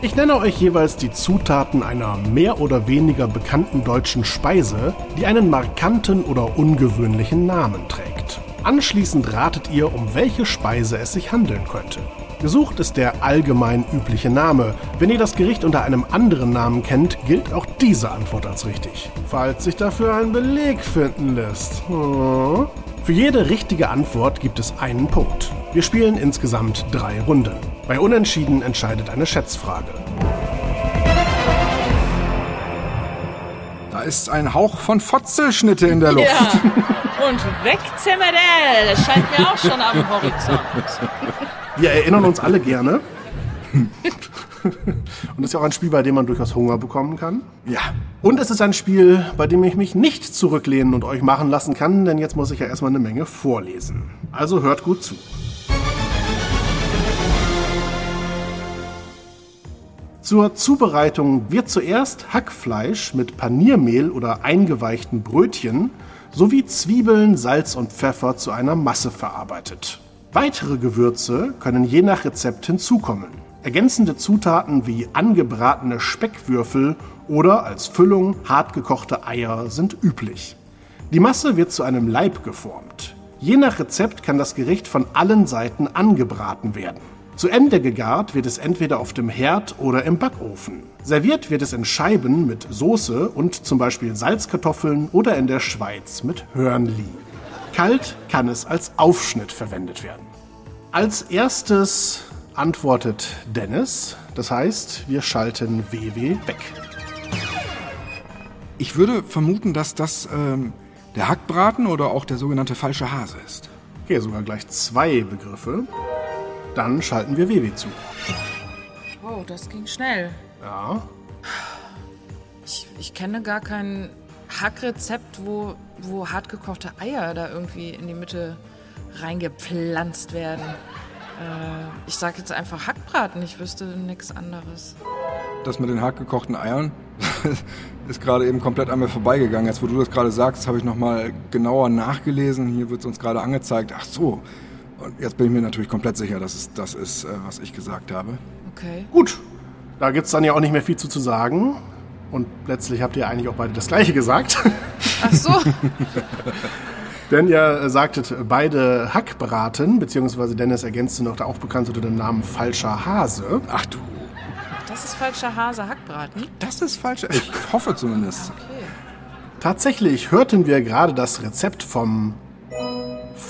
Speaker 2: Ich nenne euch jeweils die Zutaten einer mehr oder weniger bekannten deutschen Speise, die einen markanten oder ungewöhnlichen Namen trägt. Anschließend ratet ihr, um welche Speise es sich handeln könnte. Gesucht ist der allgemein übliche Name. Wenn ihr das Gericht unter einem anderen Namen kennt, gilt auch diese Antwort als richtig. Falls sich dafür ein Beleg finden lässt. Hm. Für jede richtige Antwort gibt es einen Punkt. Wir spielen insgesamt drei Runden. Bei Unentschieden entscheidet eine Schätzfrage.
Speaker 3: Da ist ein Hauch von Fotzelschnitte in der Luft.
Speaker 4: Ja. Und weg Zemmerdell. Das scheint mir auch schon am Horizont.
Speaker 2: Wir erinnern uns alle gerne. Und das ist ja auch ein Spiel, bei dem man durchaus Hunger bekommen kann.
Speaker 3: Ja.
Speaker 2: Und es ist ein Spiel, bei dem ich mich nicht zurücklehnen und euch machen lassen kann, denn jetzt muss ich ja erstmal eine Menge vorlesen. Also hört gut zu. Zur Zubereitung wird zuerst Hackfleisch mit Paniermehl oder eingeweichten Brötchen sowie Zwiebeln, Salz und Pfeffer zu einer Masse verarbeitet. Weitere Gewürze können je nach Rezept hinzukommen. Ergänzende Zutaten wie angebratene Speckwürfel oder als Füllung hartgekochte Eier sind üblich. Die Masse wird zu einem Leib geformt. Je nach Rezept kann das Gericht von allen Seiten angebraten werden. Zu Ende gegart wird es entweder auf dem Herd oder im Backofen. Serviert wird es in Scheiben mit Soße und zum Beispiel Salzkartoffeln oder in der Schweiz mit Hörnli. Kalt kann es als Aufschnitt verwendet werden. Als erstes antwortet Dennis. Das heißt, wir schalten WW weg.
Speaker 3: Ich würde vermuten, dass das ähm, der Hackbraten oder auch der sogenannte falsche Hase ist.
Speaker 2: Okay, sogar gleich zwei Begriffe. Dann schalten wir WW zu.
Speaker 4: Wow, das ging schnell.
Speaker 2: Ja,
Speaker 4: Ich, ich kenne gar kein Hackrezept, wo, wo hartgekochte Eier da irgendwie in die Mitte reingepflanzt werden. Äh, ich sag jetzt einfach Hackbraten, ich wüsste nichts anderes.
Speaker 3: Das mit den hartgekochten Eiern [LAUGHS] ist gerade eben komplett an mir vorbeigegangen. Jetzt, wo du das gerade sagst, habe ich nochmal genauer nachgelesen. Hier wird es uns gerade angezeigt. Ach so. Und jetzt bin ich mir natürlich komplett sicher, dass es das ist, äh, was ich gesagt habe.
Speaker 4: Okay.
Speaker 2: gut. Da gibt's dann ja auch nicht mehr viel zu, zu sagen. Und letztlich habt ihr eigentlich auch beide das Gleiche gesagt.
Speaker 4: Ach so. [LAUGHS]
Speaker 2: Denn ihr sagtet beide Hackbraten, beziehungsweise Dennis ergänzte noch, der auch bekannt unter dem Namen Falscher Hase.
Speaker 3: Ach du,
Speaker 4: Das ist falscher Hase Hackbraten.
Speaker 3: das ist falsch. Ich hoffe zumindest.
Speaker 4: Okay.
Speaker 2: Tatsächlich hörten wir gerade das Rezept vom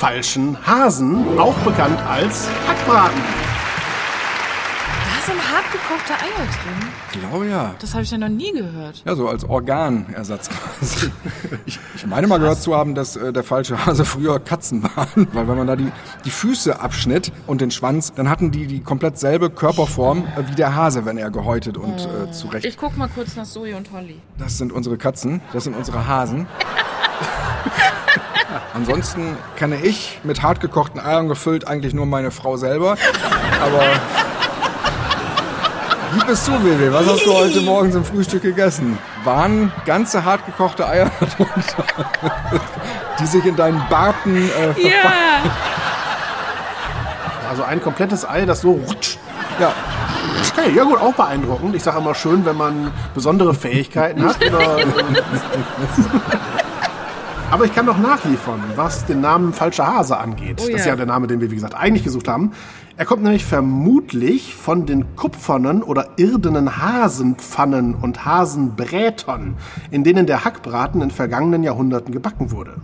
Speaker 2: falschen Hasen, auch bekannt als Hackbraten.
Speaker 4: Da sind hartgekochte Eier drin.
Speaker 3: Ich glaube ja.
Speaker 4: Das habe ich ja noch nie gehört.
Speaker 3: Ja, so als Organersatz [LAUGHS] quasi. Ich, ich meine mal gehört zu haben, dass äh, der falsche Hase früher Katzen waren, [LAUGHS] weil wenn man da die, die Füße abschnitt und den Schwanz, dann hatten die die komplett selbe Körperform äh, wie der Hase, wenn er gehäutet und äh, zurecht.
Speaker 4: Ich guck mal kurz nach Zoe und Holly.
Speaker 3: Das sind unsere Katzen, das sind unsere Hasen. [LAUGHS] Ansonsten kenne ich mit hartgekochten Eiern gefüllt eigentlich nur meine Frau selber. Aber Gib es zu, Baby. Was hast du heute Morgen zum Frühstück gegessen? Waren ganze hartgekochte Eier [LAUGHS] darunter, die sich in deinen Barten äh, ver-
Speaker 4: Ja.
Speaker 2: Also ein komplettes Ei, das so rutsch.
Speaker 3: Ja,
Speaker 2: Hey, ja gut, auch beeindruckend. Ich sage immer schön, wenn man besondere Fähigkeiten hat. [LAUGHS] Oder, aber ich kann noch nachliefern, was den Namen Falscher Hase angeht.
Speaker 4: Oh
Speaker 2: Das ist
Speaker 4: ja.
Speaker 2: ja der Name, den wir, wie gesagt, eigentlich gesucht haben. Er kommt nämlich vermutlich von den kupfernen oder irdenen Hasenpfannen und Hasenbrätern, in denen der Hackbraten in vergangenen Jahrhunderten gebacken wurde.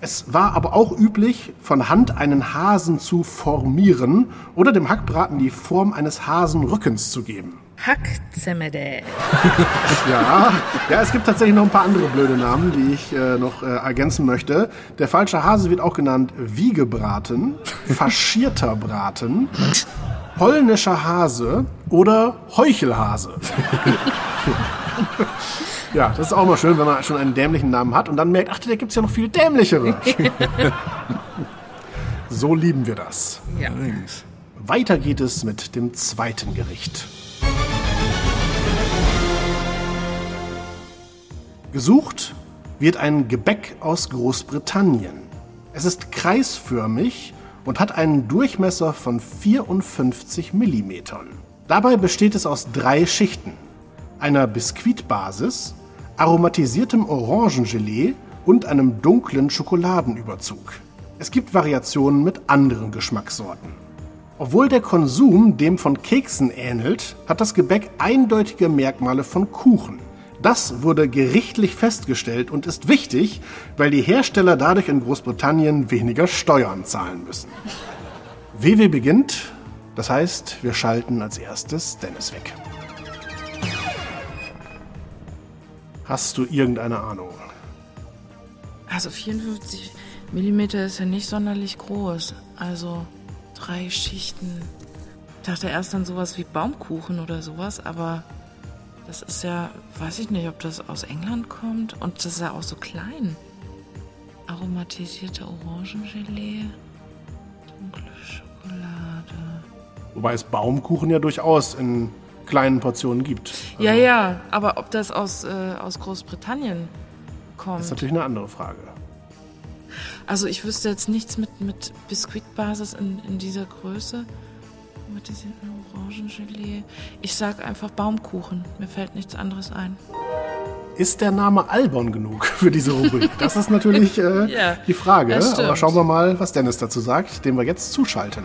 Speaker 2: Es war aber auch üblich, von Hand einen Hasen zu formieren oder dem Hackbraten die Form eines Hasenrückens zu geben.
Speaker 4: Hackzemmede. [LAUGHS]
Speaker 2: Ja, ja, es gibt tatsächlich noch ein paar andere blöde Namen, die ich äh, noch äh, ergänzen möchte. Der falsche Hase wird auch genannt Wiegebraten, [LAUGHS] faschierter Braten, polnischer Hase oder Heuchelhase. [LAUGHS] ja, das ist auch mal schön, wenn man schon einen dämlichen Namen hat und dann merkt, ach, da gibt's ja noch viel dämlichere. so lieben wir das.
Speaker 4: Ja.
Speaker 2: Weiter geht es mit dem zweiten Gericht. Gesucht wird ein Gebäck aus Großbritannien. Es ist kreisförmig und hat einen Durchmesser von 54 mm. Dabei besteht es aus drei Schichten. Einer Biskuitbasis, aromatisiertem Orangengelee und einem dunklen Schokoladenüberzug. Es gibt Variationen mit anderen Geschmackssorten. Obwohl der Konsum dem von Keksen ähnelt, hat das Gebäck eindeutige Merkmale von Kuchen. Das wurde gerichtlich festgestellt und ist wichtig, weil die Hersteller dadurch in Großbritannien weniger Steuern zahlen müssen. WW beginnt, das heißt, wir schalten als erstes Dennis weg. Hast du irgendeine Ahnung?
Speaker 4: Also 54 Millimeter ist ja nicht sonderlich groß. Also drei Schichten. Ich dachte erst an sowas wie Baumkuchen oder sowas, aber das ist ja, weiß ich nicht, ob das aus England kommt. Und das ist ja auch so klein. Aromatisierte Orangengelee, dunkle Schokolade.
Speaker 2: Wobei es Baumkuchen ja durchaus in kleinen Portionen gibt.
Speaker 4: Ja, ja, aber ob das aus, äh, aus Großbritannien
Speaker 2: Das
Speaker 4: kommt.
Speaker 2: ist natürlich eine andere Frage.
Speaker 4: Also ich wüsste jetzt nichts mit, mit Biskuitbasis in, in dieser Größe. Diesem Orangengelee. Ich sag einfach Baumkuchen. Mir fällt nichts anderes ein.
Speaker 2: Ist der Name Albon genug für diese Rubrik? [LAUGHS] Das ist natürlich äh,
Speaker 4: Ja,
Speaker 2: die Frage. Aber schauen wir mal, was Dennis dazu sagt, den wir jetzt zuschalten.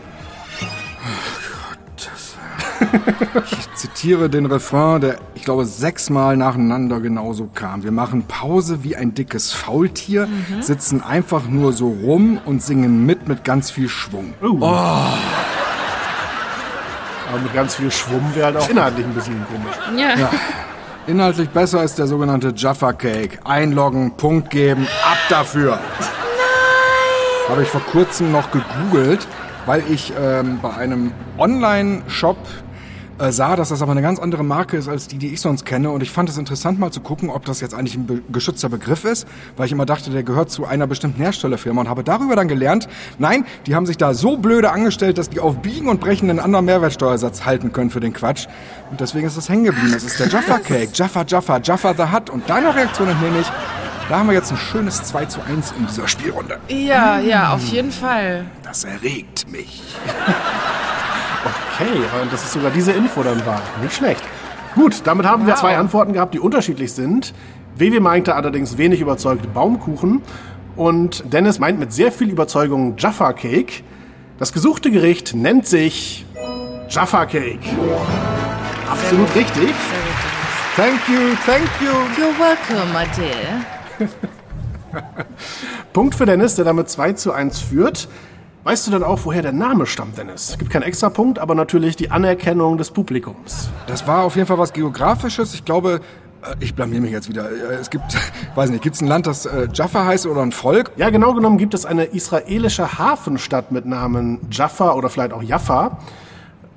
Speaker 3: ich zitiere den Refrain, der, ich glaube, sechsmal nacheinander genauso kam. Wir machen Pause wie ein dickes Faultier, sitzen einfach nur so rum und singen mit mit ganz viel Schwung.
Speaker 2: Uh. Aber mit ganz viel Schwumm wäre halt auch inhaltlich ein bisschen komisch.
Speaker 4: Ja.
Speaker 3: Inhaltlich besser ist der sogenannte Jaffa Cake. Einloggen, Punkt geben, ab dafür. Nein! Habe ich vor kurzem noch gegoogelt, weil ich ähm, bei einem Online-Shop äh, sah, dass das aber eine ganz andere Marke ist als die, die ich sonst kenne. Und ich fand es interessant, mal zu gucken, ob das jetzt eigentlich ein be geschützter Begriff ist, weil ich immer dachte, der gehört zu einer bestimmten Herstellerfirma und habe darüber dann gelernt, nein, die haben sich da so blöde angestellt, dass die auf Biegen und Brechen einen anderen Mehrwertsteuersatz halten können für den Quatsch. Und deswegen ist das hängen geblieben. Das ist der Jaffa [LAUGHS] Cake, Jaffa Jaffa, Jaffa the Hutt. Und deine Reaktion entnehme ich, da haben wir jetzt ein schönes 2 zu 1 in dieser Spielrunde.
Speaker 4: Ja, ja, auf jeden Fall.
Speaker 3: Das erregt mich. [LAUGHS]
Speaker 2: Okay, und dass es sogar diese Info dann war. Nicht schlecht. Gut, damit haben wir zwei Antworten gehabt, die unterschiedlich sind. WW meinte allerdings wenig überzeugt Baumkuchen. Und Dennis meint mit sehr viel Überzeugung Jaffa Cake. Das gesuchte Gericht nennt sich Jaffa Cake. Absolut richtig.
Speaker 3: Thank you, thank you.
Speaker 4: You're welcome, my dear. [LAUGHS]
Speaker 2: Punkt für Dennis, der damit 2 zu 1 führt. Weißt du denn auch, woher der Name stammt, Dennis? Es gibt keinen Extrapunkt, aber natürlich die Anerkennung des Publikums.
Speaker 3: Das war auf jeden Fall was Geografisches. Ich glaube, äh, ich blamier mich jetzt wieder. Äh, Es gibt, [LAUGHS] weiß nicht, gibt es ein Land, das äh, Jaffa heißt oder ein Volk?
Speaker 2: Ja, genau genommen gibt es eine israelische Hafenstadt mit Namen Jaffa oder vielleicht auch Jaffa.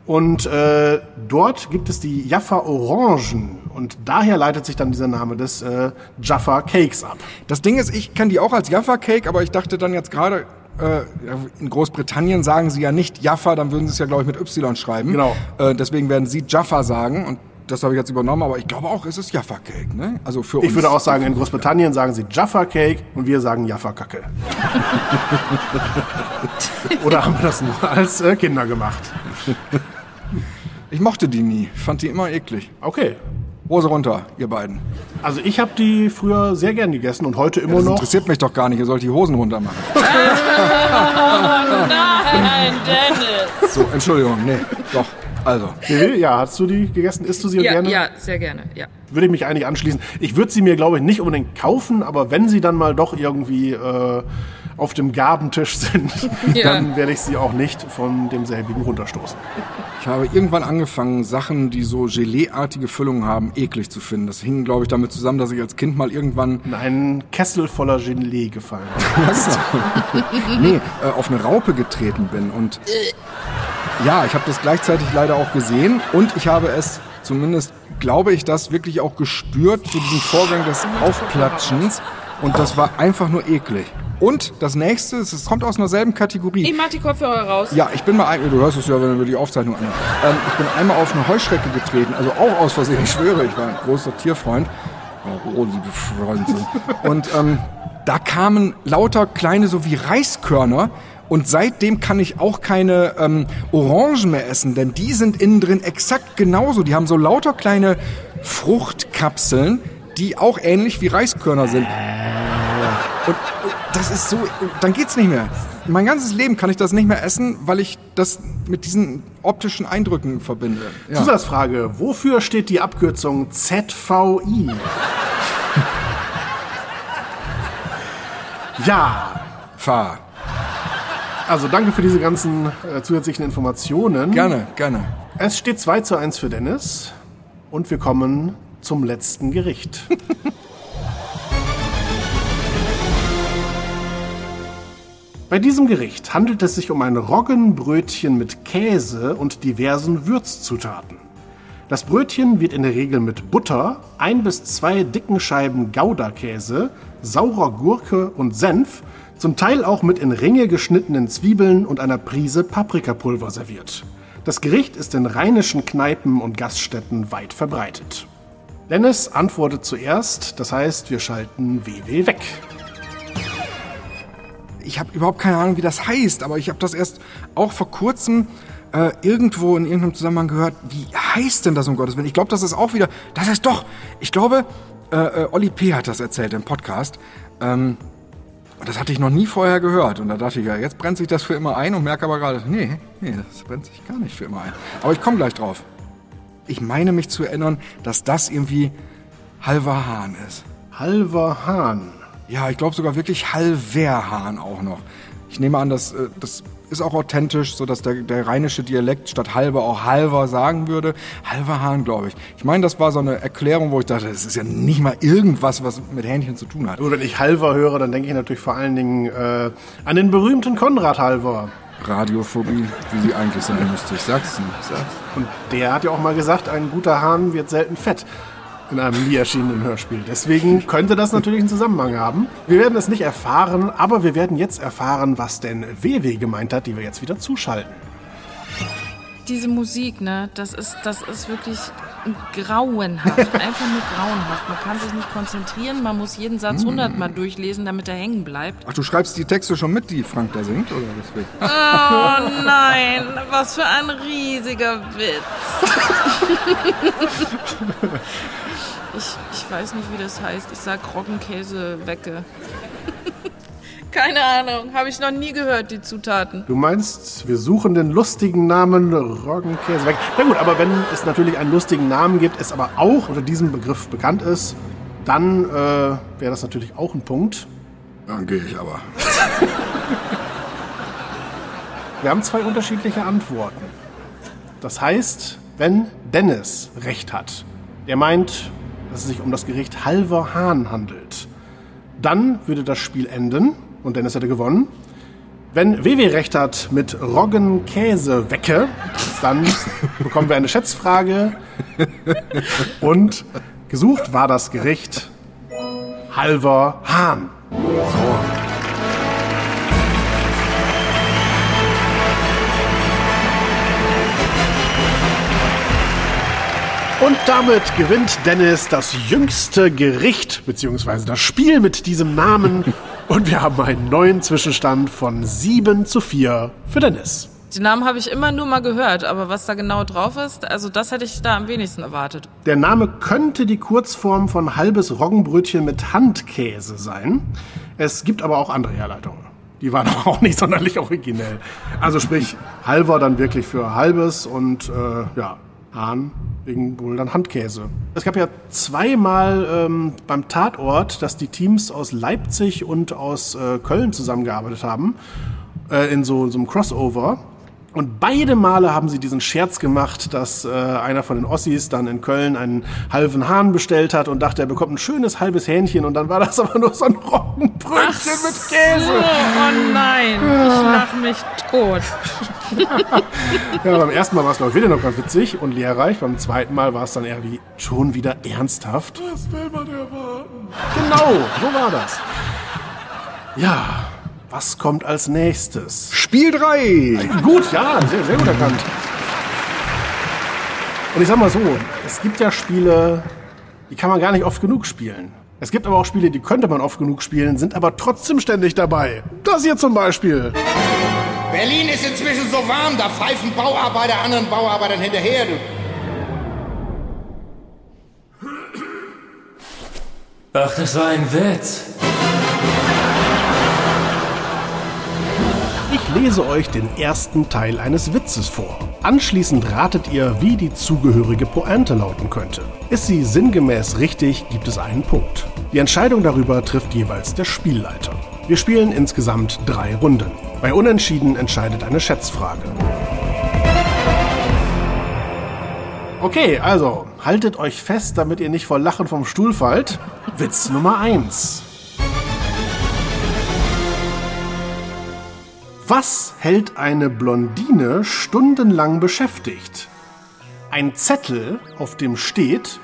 Speaker 2: Und äh, dort gibt es die Jaffa Orangen. Und daher leitet sich dann dieser Name des äh, Jaffa Cakes ab.
Speaker 3: Das Ding ist, ich kenne die auch als Jaffa Cake, aber ich dachte dann jetzt gerade, in Großbritannien sagen sie ja nicht Jaffa, dann würden sie es ja, glaube ich, mit Y schreiben.
Speaker 2: Genau.
Speaker 3: Äh, deswegen werden sie Jaffa sagen und das habe ich jetzt übernommen, aber ich glaube auch, es ist Jaffa Cake, ne? Also für uns.
Speaker 2: Ich würde auch sagen, in Großbritannien sagen sie Jaffa Cake und wir sagen Jaffa Kacke. [LAUGHS] Oder haben wir das nur als äh, Kinder gemacht?
Speaker 3: Ich mochte die nie, fand die immer eklig.
Speaker 2: Okay.
Speaker 3: Hose runter, ihr beiden.
Speaker 2: Also ich habe die früher sehr gern gegessen und heute immer
Speaker 3: Das
Speaker 2: noch.
Speaker 3: interessiert mich doch gar nicht, ihr sollt die Hosen runter machen.
Speaker 4: Nein, Dennis.
Speaker 3: So, Entschuldigung, nee, doch. Also,
Speaker 2: Ja, hast du die gegessen? Isst du sie
Speaker 4: Ja,
Speaker 2: gerne?
Speaker 4: ja, sehr gerne, ja.
Speaker 2: Würde ich mich eigentlich anschließen. Ich würde sie mir, glaube ich, nicht unbedingt kaufen, aber wenn sie dann mal doch irgendwie äh, auf dem Gabentisch sind, [LAUGHS]
Speaker 4: Ja.
Speaker 2: dann werde ich sie auch nicht von demselbigen runterstoßen.
Speaker 3: ich habe irgendwann angefangen, Sachen, die so Gelee-artige Füllungen haben, eklig zu finden. Das hing, glaube ich, damit zusammen, dass ich als Kind mal irgendwann
Speaker 2: In einen Kessel voller Gelee gefallen. [LAUGHS]
Speaker 3: nee, äh, auf eine Raupe getreten bin. Und ja, ich habe das gleichzeitig leider auch gesehen und ich habe es zumindest, glaube ich, das wirklich auch gespürt, zu diesem Vorgang des Aufplatschens. Und das war einfach nur eklig. Und das nächste, es kommt aus einer selben Kategorie.
Speaker 4: Ich mach die Kopfhörer raus.
Speaker 3: Ja, ich bin mal, ein, du hörst es ja, wenn du die Aufzeichnung anhörst. Ähm, ich bin einmal auf eine Heuschrecke getreten, also auch aus Versehen, ich schwöre, ich war ein großer Tierfreund. Oh, liebe Freunde. Und ähm, da kamen lauter kleine, so wie Reiskörner. Und seitdem kann ich auch keine ähm, Orangen mehr essen, denn die sind innen drin exakt genauso. Die haben so lauter kleine Fruchtkapseln, die auch ähnlich wie Reiskörner sind. Und das ist so, dann geht's nicht mehr. Mein ganzes Leben kann ich das nicht mehr essen, weil ich das mit diesen optischen Eindrücken verbinde. Ja.
Speaker 2: Zusatzfrage, wofür steht die Abkürzung ZVI? [LAUGHS] ja,
Speaker 3: Fahr.
Speaker 2: also danke für diese ganzen äh, zusätzlichen Informationen.
Speaker 3: Gerne, gerne.
Speaker 2: Es steht 2 zu 1 für Dennis und wir kommen zum letzten Gericht. [LAUGHS] Bei diesem Gericht handelt es sich um ein Roggenbrötchen mit Käse und diversen Würzzutaten. Das Brötchen wird in der Regel mit Butter, ein bis zwei dicken Scheiben Gouda-Käse, saurer Gurke und Senf, zum Teil auch mit in Ringe geschnittenen Zwiebeln und einer Prise Paprikapulver serviert. Das Gericht ist in rheinischen Kneipen und Gaststätten weit verbreitet. Dennis antwortet zuerst, das heißt, wir schalten WW weg.
Speaker 3: Ich habe überhaupt keine Ahnung, wie das heißt, aber ich habe das erst auch vor kurzem äh, irgendwo in irgendeinem Zusammenhang gehört. Wie heißt denn das um Gottes Willen? Ich glaube, das ist auch wieder. Das heißt doch. Ich glaube, äh, äh, Olli P. hat das erzählt im Podcast. Ähm, das hatte ich noch nie vorher gehört. Und da dachte ich, ja, jetzt brennt sich das für immer ein und merke aber gerade, nee, nee, das brennt sich gar nicht für immer ein. Aber ich komme gleich drauf. Ich meine mich zu erinnern, dass das irgendwie halber Hahn ist.
Speaker 2: Halver Hahn.
Speaker 3: Ja, ich glaube sogar wirklich halber Hahn auch noch. Ich nehme an, dass, äh, das ist auch authentisch, so dass der, der rheinische Dialekt statt halber auch halber sagen würde. Halber Hahn, glaube ich. Ich meine, das war so eine Erklärung, wo ich dachte, das ist ja nicht mal irgendwas, was mit Hähnchen zu tun hat.
Speaker 2: Nur wenn ich Halver höre, dann denke ich natürlich vor allen Dingen äh, an den berühmten Konrad Halver.
Speaker 3: Radiophobie, wie sie eigentlich sein müsste. Ich sag's nicht.
Speaker 2: Und der hat ja auch mal gesagt, ein guter Hahn wird selten fett. In einem nie erschienenen Hörspiel. Deswegen könnte das natürlich einen Zusammenhang haben. Wir werden es nicht erfahren, aber wir werden jetzt erfahren, was denn WW gemeint hat, die wir jetzt wieder zuschalten.
Speaker 4: Diese Musik, ne, das ist, das ist wirklich grauenhaft. [LAUGHS] Einfach nur grauenhaft. Man kann sich nicht konzentrieren, man muss jeden Satz hundertmal durchlesen, damit er hängen bleibt.
Speaker 3: Ach, du schreibst die Texte schon mit, die Frank da singt, oder deswegen?
Speaker 4: Oh nein, was für ein riesiger Witz. [LAUGHS] Ich, ich weiß nicht, wie das heißt. Ich sag Roggenkäse wecke. Keine Ahnung, habe ich noch nie gehört, die Zutaten.
Speaker 2: Du meinst, wir suchen den lustigen Namen Roggenkäse weg. Na gut, aber wenn es natürlich einen lustigen Namen gibt, es aber auch unter diesem Begriff bekannt ist, dann äh, wäre das natürlich auch ein Punkt.
Speaker 3: Dann gehe ich aber.
Speaker 2: Wir haben zwei unterschiedliche Antworten. Das heißt, wenn Dennis recht hat, der meint, dass es sich um das Gericht Halver Hahn handelt, dann würde das Spiel enden und Dennis hätte gewonnen. Wenn WW recht hat mit Roggen-Käse-Wecke, dann [LAUGHS] bekommen wir eine Schätzfrage. Und gesucht war das Gericht Halver Hahn. Und damit gewinnt Dennis das jüngste Gericht beziehungsweise das Spiel mit diesem Namen. Und wir haben einen neuen Zwischenstand von 7 zu 4 für Dennis.
Speaker 4: Den Namen habe ich immer nur mal gehört, aber was da genau drauf ist, also das hätte ich da am wenigsten erwartet.
Speaker 2: Der Name könnte die Kurzform von halbes Roggenbrötchen mit Handkäse sein. Es gibt aber auch andere Herleitungen. Die waren [LAUGHS] auch nicht sonderlich originell. Also sprich, halber dann wirklich für halbes und äh, ja, Hahn wegen wohl dann Handkäse. Es gab ja zweimal ähm, beim Tatort, dass die Teams aus Leipzig und aus äh, Köln zusammengearbeitet haben, äh, in so, so einem Crossover. Und beide Male haben sie diesen Scherz gemacht, dass äh, einer von den Ossis dann in Köln einen halben Hahn bestellt hat und dachte, er bekommt ein schönes halbes Hähnchen und dann war das [LAUGHS] aber nur so ein Roggenbrötchen mit Käse.
Speaker 4: Oh, oh nein, ich lach mich tot. [LAUGHS]
Speaker 2: Ja, beim ersten Mal war es, glaube ich, wieder noch ganz witzig und lehrreich. Beim zweiten Mal war es dann eher wie schon wieder ernsthaft. Was will man erwarten? Genau, so war das. Ja, was kommt als nächstes?
Speaker 3: Spiel 3.
Speaker 2: Gut, ja, sehr, sehr gut erkannt. Und ich sag mal so, es gibt ja Spiele, die kann man gar nicht oft genug spielen. Es gibt aber auch Spiele, die könnte man oft genug spielen, sind aber trotzdem ständig dabei. Das hier zum Beispiel.
Speaker 6: Berlin ist inzwischen so warm, da pfeifen Bauarbeiter anderen Bauarbeitern hinterher. Du.
Speaker 1: Ach, das war ein Witz.
Speaker 2: Ich lese euch den ersten Teil eines Witzes vor. Anschließend ratet ihr, wie die zugehörige Pointe lauten könnte. Ist sie sinngemäß richtig, gibt es einen Punkt. Die Entscheidung darüber trifft jeweils der Spielleiter. Wir spielen insgesamt drei Runden. Bei Unentschieden entscheidet eine Schätzfrage. Okay, also haltet euch fest, damit ihr nicht vor Lachen vom Stuhl fallt. Witz Nummer 1. Was hält eine Blondine stundenlang beschäftigt? Ein Zettel, auf dem steht,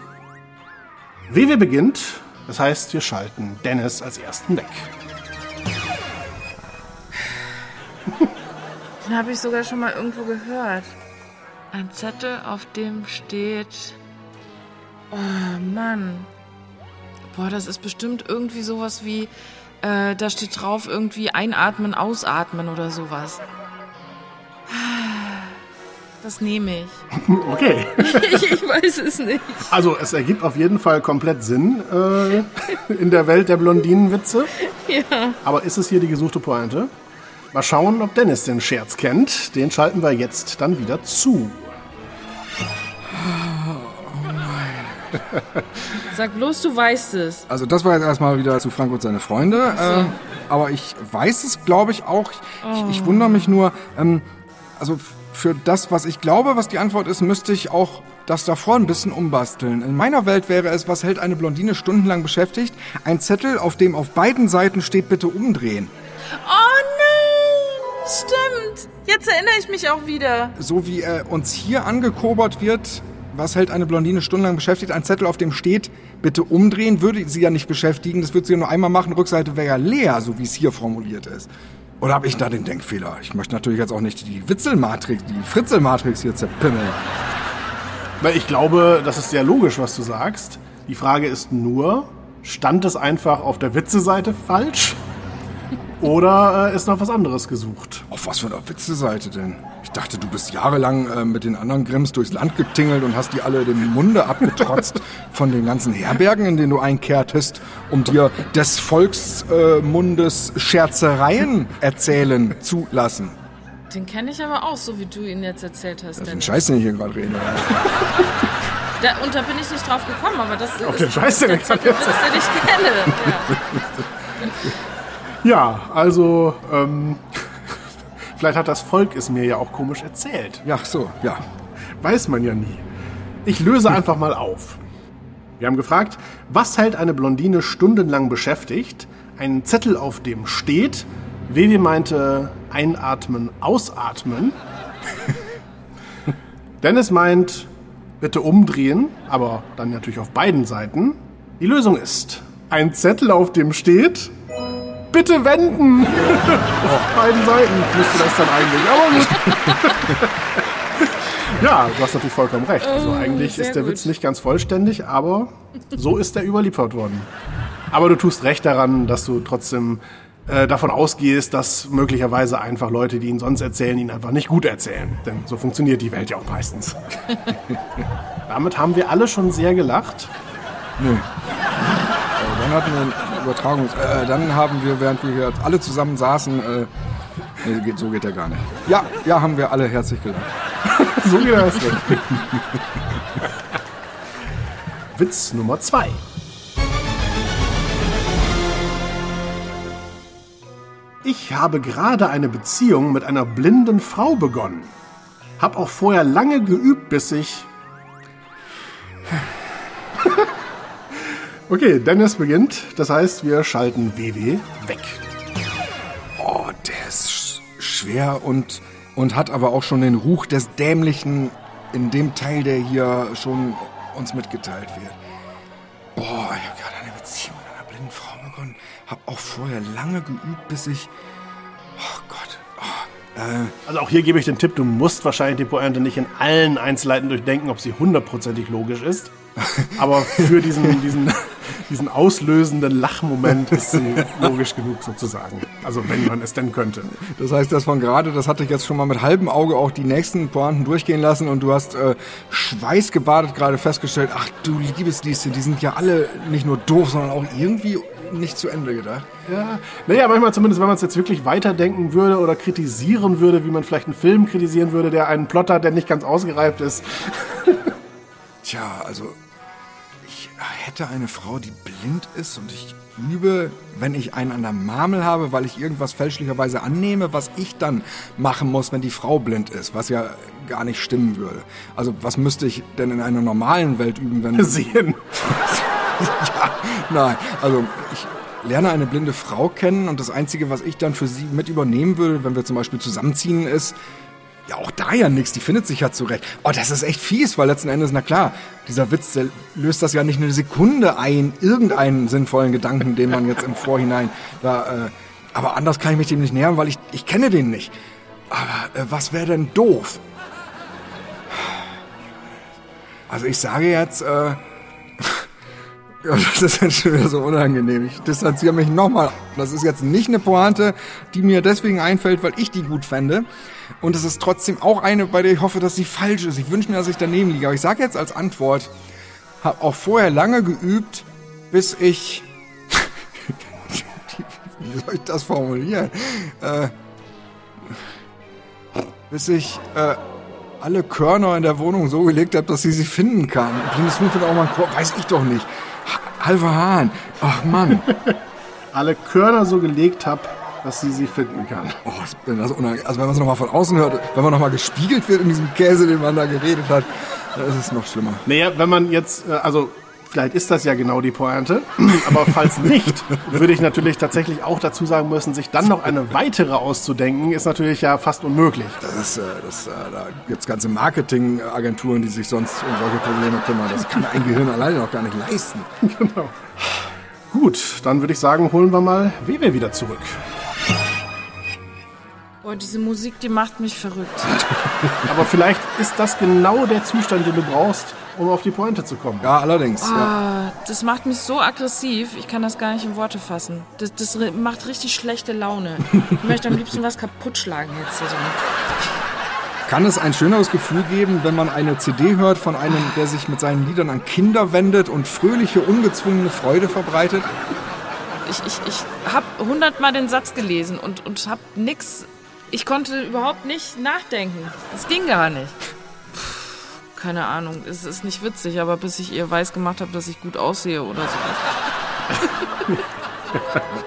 Speaker 2: WW beginnt, das heißt, wir schalten Dennis als ersten weg. [LAUGHS]
Speaker 4: Den habe ich sogar schon mal irgendwo gehört. Ein Zettel, auf dem steht. Oh Mann. Boah, das ist bestimmt irgendwie sowas wie. Äh, da steht drauf irgendwie einatmen, ausatmen oder sowas. Das nehme ich. [LAUGHS]
Speaker 2: Okay.
Speaker 4: ich. [LAUGHS] Ich weiß es nicht.
Speaker 2: Also es ergibt auf jeden Fall komplett Sinn äh, in der Welt der Blondinenwitze.
Speaker 4: Ja.
Speaker 2: Aber ist es hier die gesuchte Pointe? Mal schauen, ob Dennis den Scherz kennt. Den schalten wir jetzt dann wieder zu. [LAUGHS]
Speaker 4: Sag bloß, du weißt es.
Speaker 3: Also das war jetzt erstmal wieder zu Frank und seine Freunde. Äh, aber ich weiß es, glaube ich, auch. Ich, ich wundere mich nur, ähm, also für das, was ich glaube, was die Antwort ist, müsste ich auch das davor ein bisschen umbasteln. In meiner Welt wäre es, was hält eine Blondine stundenlang beschäftigt? Ein Zettel, auf dem auf beiden Seiten steht, bitte umdrehen.
Speaker 4: Oh nein! Stimmt. Jetzt erinnere ich mich auch wieder.
Speaker 3: So wie äh, uns hier angekobert wird, was hält eine Blondine stundenlang beschäftigt? Ein Zettel, auf dem steht, bitte umdrehen, würde sie ja nicht beschäftigen. Das würde sie ja nur einmal machen. Rückseite wäre ja leer, so wie es hier formuliert ist. Oder habe ich da den Denkfehler? Ich möchte natürlich jetzt auch nicht die Witzelmatrix, die Fritzelmatrix hier zerpimmeln.
Speaker 2: Weil ich glaube, das ist sehr logisch, was du sagst. Die Frage ist nur, stand es einfach auf der Witze-Seite falsch? Oder äh, ist noch was anderes gesucht?
Speaker 3: Auf was für einer Witze-Seite denn? Ich dachte, du bist jahrelang äh, mit den anderen Grimms durchs Land getingelt und hast die alle den Munde abgetrotzt [LAUGHS] von den ganzen Herbergen, in denen du einkehrtest, um dir des Volksmundes äh, Scherzereien erzählen zu lassen.
Speaker 4: Den kenne ich aber auch, so wie du ihn jetzt erzählt hast.
Speaker 3: Den. Scheiß, den ich hier gerade rede. [LAUGHS]
Speaker 4: Da, und da bin ich nicht drauf gekommen, aber das
Speaker 2: Auf
Speaker 4: ist
Speaker 2: den Scheiß, den ich jetzt-
Speaker 4: den ich kenne. Ja. [LAUGHS]
Speaker 2: Ja, also, ähm, vielleicht hat das Volk es mir ja auch komisch erzählt.
Speaker 3: Ja, so, ja.
Speaker 2: Weiß man ja nie. Ich löse einfach mal auf. Wir haben gefragt, was hält eine Blondine stundenlang beschäftigt? Ein Zettel, auf dem steht, Vivi meinte einatmen, ausatmen. [LAUGHS] Dennis meint, bitte umdrehen, aber dann natürlich auf beiden Seiten. Die Lösung ist ein Zettel, auf dem steht, bitte wenden. [LAUGHS] auf beiden Seiten müsste das dann eigentlich, aber gut. [LAUGHS] Ja, du hast natürlich vollkommen recht. Also eigentlich
Speaker 4: sehr
Speaker 2: ist der
Speaker 4: gut.
Speaker 2: Witz nicht ganz vollständig, aber so ist er überliefert worden. Aber du tust recht daran, dass du trotzdem äh, davon ausgehst, dass möglicherweise einfach Leute, die ihn sonst erzählen, ihn einfach nicht gut erzählen. Denn so funktioniert die Welt ja auch meistens. [LAUGHS] Damit haben wir alle schon sehr gelacht.
Speaker 3: Nö. Äh, dann hatten wir Übertragung. Äh, dann haben wir, während wir hier alle zusammen saßen, äh, nee, geht, so geht der gar nicht. Ja, ja, haben wir alle herzlich gelacht. [LAUGHS]
Speaker 2: So geht das. Witz Nummer zwei. Ich habe gerade eine Beziehung mit einer blinden Frau begonnen. Hab auch vorher lange geübt, bis ich. Okay, Dennis beginnt. Das heißt, wir schalten WW weg.
Speaker 3: Oh, der ist sch- schwer und, und hat aber auch schon den Ruch des Dämlichen in dem Teil, der hier schon uns mitgeteilt wird. Boah, ich habe gerade eine Beziehung mit einer blinden Frau begonnen. Hab auch vorher lange geübt, bis ich. Oh Gott. Oh, äh,
Speaker 2: Also auch hier gebe ich den Tipp, du musst wahrscheinlich die Pointe nicht in allen Einzelheiten durchdenken, ob sie hundertprozentig logisch ist. [LAUGHS] Aber für diesen, diesen, diesen auslösenden Lachmoment ist sie logisch genug sozusagen. Also wenn man es denn könnte.
Speaker 3: Das heißt, das von gerade, das hatte ich jetzt schon mal mit halbem Auge auch die nächsten Pointen durchgehen lassen und du hast äh, schweißgebadet gerade festgestellt, ach du liebes Lieschen, die sind ja alle nicht nur doof, sondern auch irgendwie nicht zu Ende gedacht.
Speaker 2: Ja, naja, manchmal zumindest, wenn man es jetzt wirklich weiterdenken würde oder kritisieren würde, wie man vielleicht einen Film kritisieren würde, der einen Plot hat, der nicht ganz ausgereift ist.
Speaker 3: Tja, also hätte eine Frau, die blind ist und ich übe, wenn ich einen an der Marmel habe, weil ich irgendwas fälschlicherweise annehme, was ich dann machen muss, wenn die Frau blind ist, was ja gar nicht stimmen würde. Also was müsste ich denn in einer normalen Welt üben, wenn... [LAUGHS]
Speaker 2: Sehen. [LAUGHS]
Speaker 3: ja, nein, also ich lerne eine blinde Frau kennen und das Einzige, was ich dann für sie mit übernehmen würde, wenn wir zum Beispiel zusammenziehen, ist, ja, auch da ja nichts, die findet sich ja zurecht. Oh, das ist echt fies, weil letzten Endes, na klar, dieser Witz der löst das ja nicht eine Sekunde ein, irgendeinen sinnvollen Gedanken, den man jetzt im Vorhinein da, äh, aber anders kann ich mich dem nicht nähern, weil ich, ich kenne den nicht. Aber äh, was wäre denn doof? Also ich sage jetzt, äh, [LAUGHS] das ist jetzt schon wieder so unangenehm. Ich distanziere mich nochmal. Das ist jetzt nicht eine Pointe, die mir deswegen einfällt, weil ich die gut fände. Und es ist trotzdem auch eine, bei der ich hoffe, dass sie falsch ist. Ich wünsche mir, dass ich daneben liege. Aber ich sage jetzt als Antwort, habe auch vorher lange geübt, bis ich... [LAUGHS] Wie soll ich das formulieren? Äh, bis ich... Äh, alle Körner in der Wohnung so gelegt habe, dass sie sie finden kann. Blindes Huhn findet auch mal ein Korb, weiß ich doch nicht. Ha- Halber Hahn. Ach Mann. [LAUGHS]
Speaker 2: Alle Körner so gelegt habe, dass sie sie finden kann.
Speaker 3: Oh, unangenehm. Also wenn man es nochmal von außen hört, wenn man nochmal gespiegelt wird in diesem Käse, den man da geredet hat, dann ist es noch schlimmer.
Speaker 2: Naja, wenn man jetzt, äh, also vielleicht ist das ja genau die Pointe, [CLEARS THROAT] aber falls nicht, würde ich natürlich tatsächlich auch dazu sagen müssen, sich dann noch eine weitere auszudenken, ist natürlich ja fast unmöglich.
Speaker 3: Das ist, äh, das, äh, da gibt's ganze Marketingagenturen, die sich sonst um solche Probleme kümmern. Das kann ein Gehirn alleine noch gar nicht leisten. [LAUGHS]
Speaker 2: Genau. Gut, dann würde ich sagen, holen wir mal Wewe wieder zurück.
Speaker 4: Boah, diese Musik, die macht mich verrückt. [LAUGHS]
Speaker 2: Aber vielleicht ist das genau der Zustand, den du brauchst, um auf die Pointe zu kommen.
Speaker 3: Ja, allerdings. Ja.
Speaker 4: Ah, das macht mich so aggressiv, ich kann das gar nicht in Worte fassen. Das, das macht richtig schlechte Laune. Ich möchte am liebsten was kaputt schlagen jetzt.
Speaker 3: Kann es ein schöneres Gefühl geben, wenn man eine CD hört von einem, der sich mit seinen Liedern an Kinder wendet und fröhliche, ungezwungene Freude verbreitet?
Speaker 4: Ich, ich, ich habe hundertmal den Satz gelesen und, und hab nix. Ich konnte überhaupt nicht nachdenken. Das ging gar nicht. keine Ahnung, es ist nicht witzig, aber bis ich ihr weiß gemacht habe, dass ich gut aussehe oder so.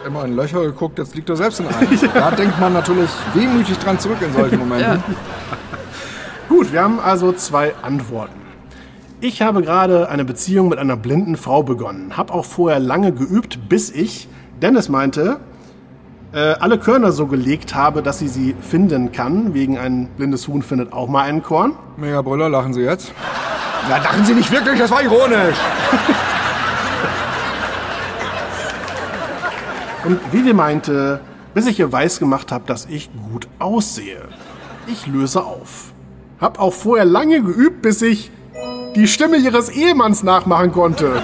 Speaker 3: Immer in Löcher geguckt, jetzt liegt er selbst in einem. [LAUGHS] Da denkt man natürlich wehmütig dran zurück in solchen Momenten. [LAUGHS]
Speaker 2: Gut, wir haben also zwei Antworten. Ich habe gerade eine Beziehung mit einer blinden Frau begonnen. Hab auch vorher lange geübt, bis ich, Dennis meinte, äh, alle Körner so gelegt habe, dass sie sie finden kann. Wegen ein blindes Huhn findet auch mal einen Korn.
Speaker 3: Mega Brüller, lachen Sie jetzt? Na, lachen Sie nicht wirklich, das war ironisch. [LAUGHS]
Speaker 2: Und Vivi meinte, bis ich ihr weiß gemacht habe, dass ich gut aussehe. Ich löse auf. Hab auch vorher lange geübt, bis ich die Stimme ihres Ehemanns nachmachen konnte.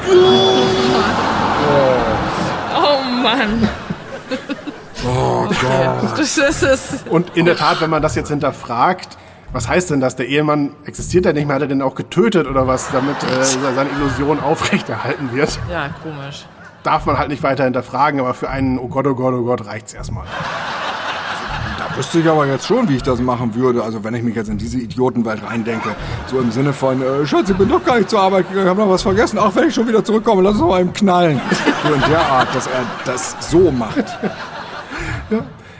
Speaker 4: Oh Mann.
Speaker 3: Oh [LAUGHS] Gott.
Speaker 4: Das ist es.
Speaker 2: Und in der Tat, wenn man das jetzt hinterfragt, was heißt denn das? Der Ehemann existiert ja nicht mehr, hat er den auch getötet oder was, damit äh, seine Illusion aufrechterhalten wird?
Speaker 4: Ja, komisch.
Speaker 2: Darf man halt nicht weiter hinterfragen, aber für einen, oh Gott, oh Gott, oh Gott, reicht's erstmal.
Speaker 3: Da wüsste ich aber jetzt schon, wie ich das machen würde. Also wenn ich mich jetzt in diese Idiotenwelt reindenke. So im Sinne von, äh, Schatz, ich bin doch gar nicht zur Arbeit gegangen, hab noch was vergessen. Ach, wenn ich schon wieder zurückkomme, lass uns mal eben knallen. So in der Art, dass er das so macht.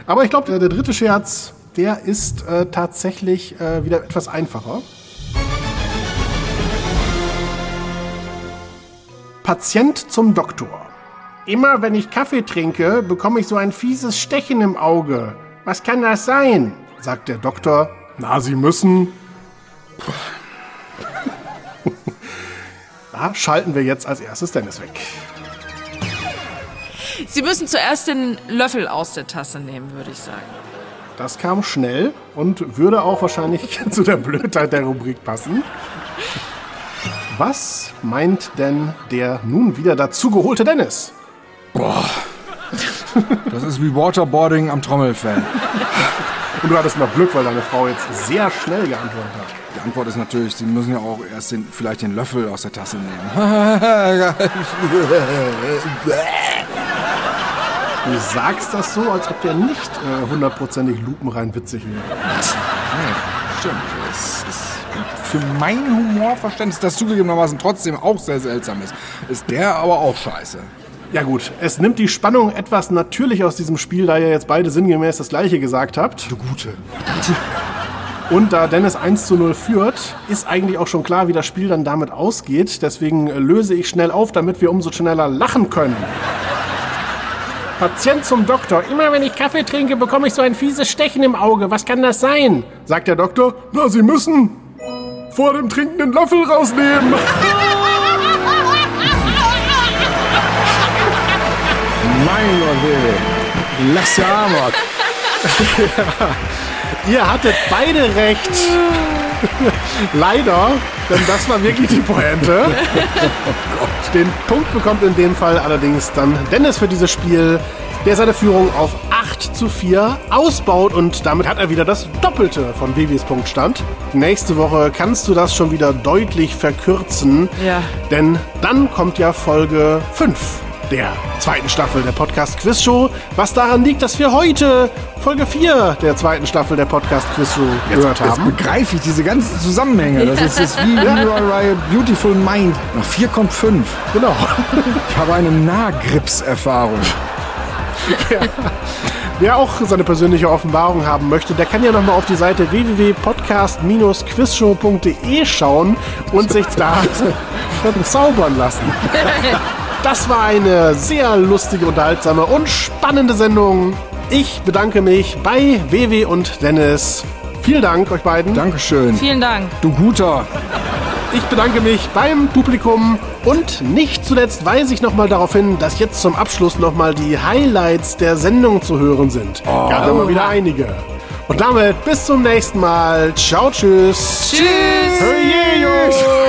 Speaker 2: Aber ich glaube, der, der dritte Scherz, der ist äh, tatsächlich äh, wieder etwas einfacher. Patient zum Doktor. Immer wenn ich Kaffee trinke, bekomme ich so ein fieses Stechen im Auge. Was kann das sein? sagt der Doktor. Na, Sie müssen. [LAUGHS] da schalten wir jetzt als erstes Dennis weg.
Speaker 4: Sie müssen zuerst den Löffel aus der Tasse nehmen, würde ich sagen.
Speaker 2: Das kam schnell und würde auch wahrscheinlich [LAUGHS] zu der Blödheit der Rubrik passen. Was meint denn der nun wieder dazugeholte Dennis?
Speaker 3: Das ist wie Waterboarding am Trommelfell.
Speaker 2: Und du hattest noch Glück, weil deine Frau jetzt sehr schnell geantwortet hat.
Speaker 3: Die Antwort ist natürlich, Sie müssen ja auch erst den, vielleicht den Löffel aus der Tasse nehmen. [LAUGHS]
Speaker 2: Du sagst das so, als ob der nicht äh, hundertprozentig lupenrein witzig wäre.
Speaker 3: Stimmt, das ist für mein Humorverständnis, das zugegebenermaßen trotzdem auch sehr seltsam ist, ist der aber auch scheiße.
Speaker 2: Ja gut, es nimmt die Spannung etwas natürlich aus diesem Spiel, da ihr jetzt beide sinngemäß das gleiche gesagt habt.
Speaker 3: Du Gute.
Speaker 2: Und da Dennis 1 zu 0 führt, ist eigentlich auch schon klar, wie das Spiel dann damit ausgeht. Deswegen äh, löse ich schnell auf, damit wir umso schneller lachen können. Patient zum Doktor. Immer wenn ich Kaffee trinke, bekomme ich so ein fieses Stechen im Auge. Was kann das sein? Sagt der Doktor. Na, Sie müssen vor dem Trinken den Löffel rausnehmen.
Speaker 3: Mein Gott, Baby. Lass ja Amok. [LAUGHS]
Speaker 2: Ihr hattet beide recht. Leider, denn das war wirklich die Pointe. [LAUGHS] Den Punkt bekommt in dem Fall allerdings dann Dennis für dieses Spiel, der seine Führung auf 8 zu 4 ausbaut und damit hat er wieder das Doppelte von Vivis Punktstand. Nächste Woche kannst du das schon wieder deutlich verkürzen,
Speaker 4: Ja.
Speaker 2: denn dann kommt ja Folge 5 der zweiten Staffel der Podcast Quiz Show, was daran liegt, dass wir heute Folge 4 der zweiten Staffel der Podcast Quiz Show gehört
Speaker 3: Jetzt
Speaker 2: haben.
Speaker 3: begreife ich diese ganzen Zusammenhänge. Das ist, das wie [LAUGHS] Uriah Beautiful Mind. Nach 4 kommt 5.
Speaker 2: Genau.
Speaker 3: Ich habe eine Nahgrips-Erfahrung.
Speaker 2: Wer auch seine persönliche Offenbarung haben möchte, der kann ja nochmal auf die Seite www.podcast-quizshow.de schauen und sich da [LAUGHS] [LAUGHS] verzaubern lassen. Das war eine sehr lustige, unterhaltsame und spannende Sendung. Ich bedanke mich bei WW und Dennis. Vielen Dank euch beiden.
Speaker 3: Dankeschön.
Speaker 4: Vielen Dank.
Speaker 3: Du Guter.
Speaker 2: Ich bedanke mich beim Publikum und nicht zuletzt weise ich nochmal darauf hin, dass jetzt zum Abschluss nochmal die Highlights der Sendung zu hören sind. Gab immer wieder einige. Und damit bis zum nächsten Mal. Ciao, tschüss.
Speaker 4: Tschüss.
Speaker 2: Höjejo. Hallo Dennis.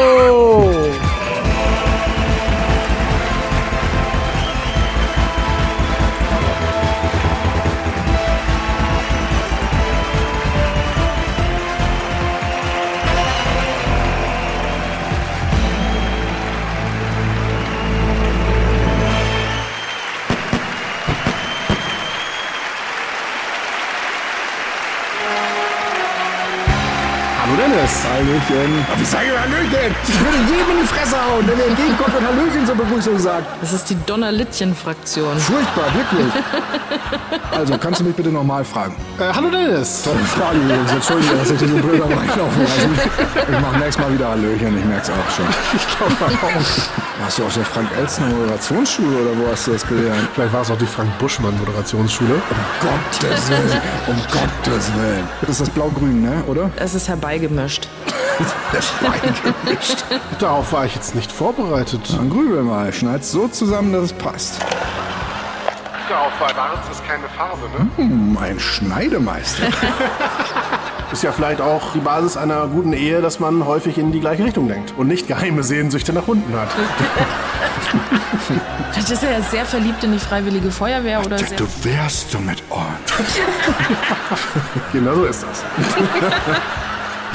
Speaker 3: Hallöchen. Oh, wie sage ich Hallöchen? Ich würde jedem in die Fresse hauen, der mir entgegenkommt und Hallöchen zur Begrüßung sagt.
Speaker 4: Das ist die Donnerlittchen-Fraktion.
Speaker 3: Furchtbar, wirklich. [LAUGHS] Also, kannst du mich bitte nochmal fragen?
Speaker 2: Äh, hallo Dennis.
Speaker 3: Tolle Frage übrigens. Entschuldige, dass ich dir so blöd am reinlaufen lassen. Ich mach nächstes Mal wieder Hallöchen, ich merk's auch schon.
Speaker 2: Ich glaube auch.
Speaker 3: Warst du auf der Frank-Elstner Moderationsschule oder wo hast du das gelernt?
Speaker 2: Vielleicht war es auch die Frank Buschmann Moderationsschule.
Speaker 3: Gottes Willen, um Gottes Willen. Das ist das Blau-Grün, ne, oder?
Speaker 4: Es ist herbeigemischt.
Speaker 2: Darauf war ich jetzt nicht vorbereitet.
Speaker 3: Dann grübel mal, schneid's so zusammen, dass es passt.
Speaker 2: Darauf war Schwarz ist keine Farbe, ne?
Speaker 3: Hm, ein Schneidemeister. [LAUGHS]
Speaker 2: Ist ja vielleicht auch die Basis einer guten Ehe, dass man häufig in die gleiche Richtung denkt und nicht geheime Sehnsüchte nach Hunden hat. [LAUGHS]
Speaker 4: Vielleicht ist er ja sehr verliebt in die Freiwillige Feuerwehr oder.
Speaker 3: Du wärst so mit Ohren. [LAUGHS]
Speaker 2: genau so ist das.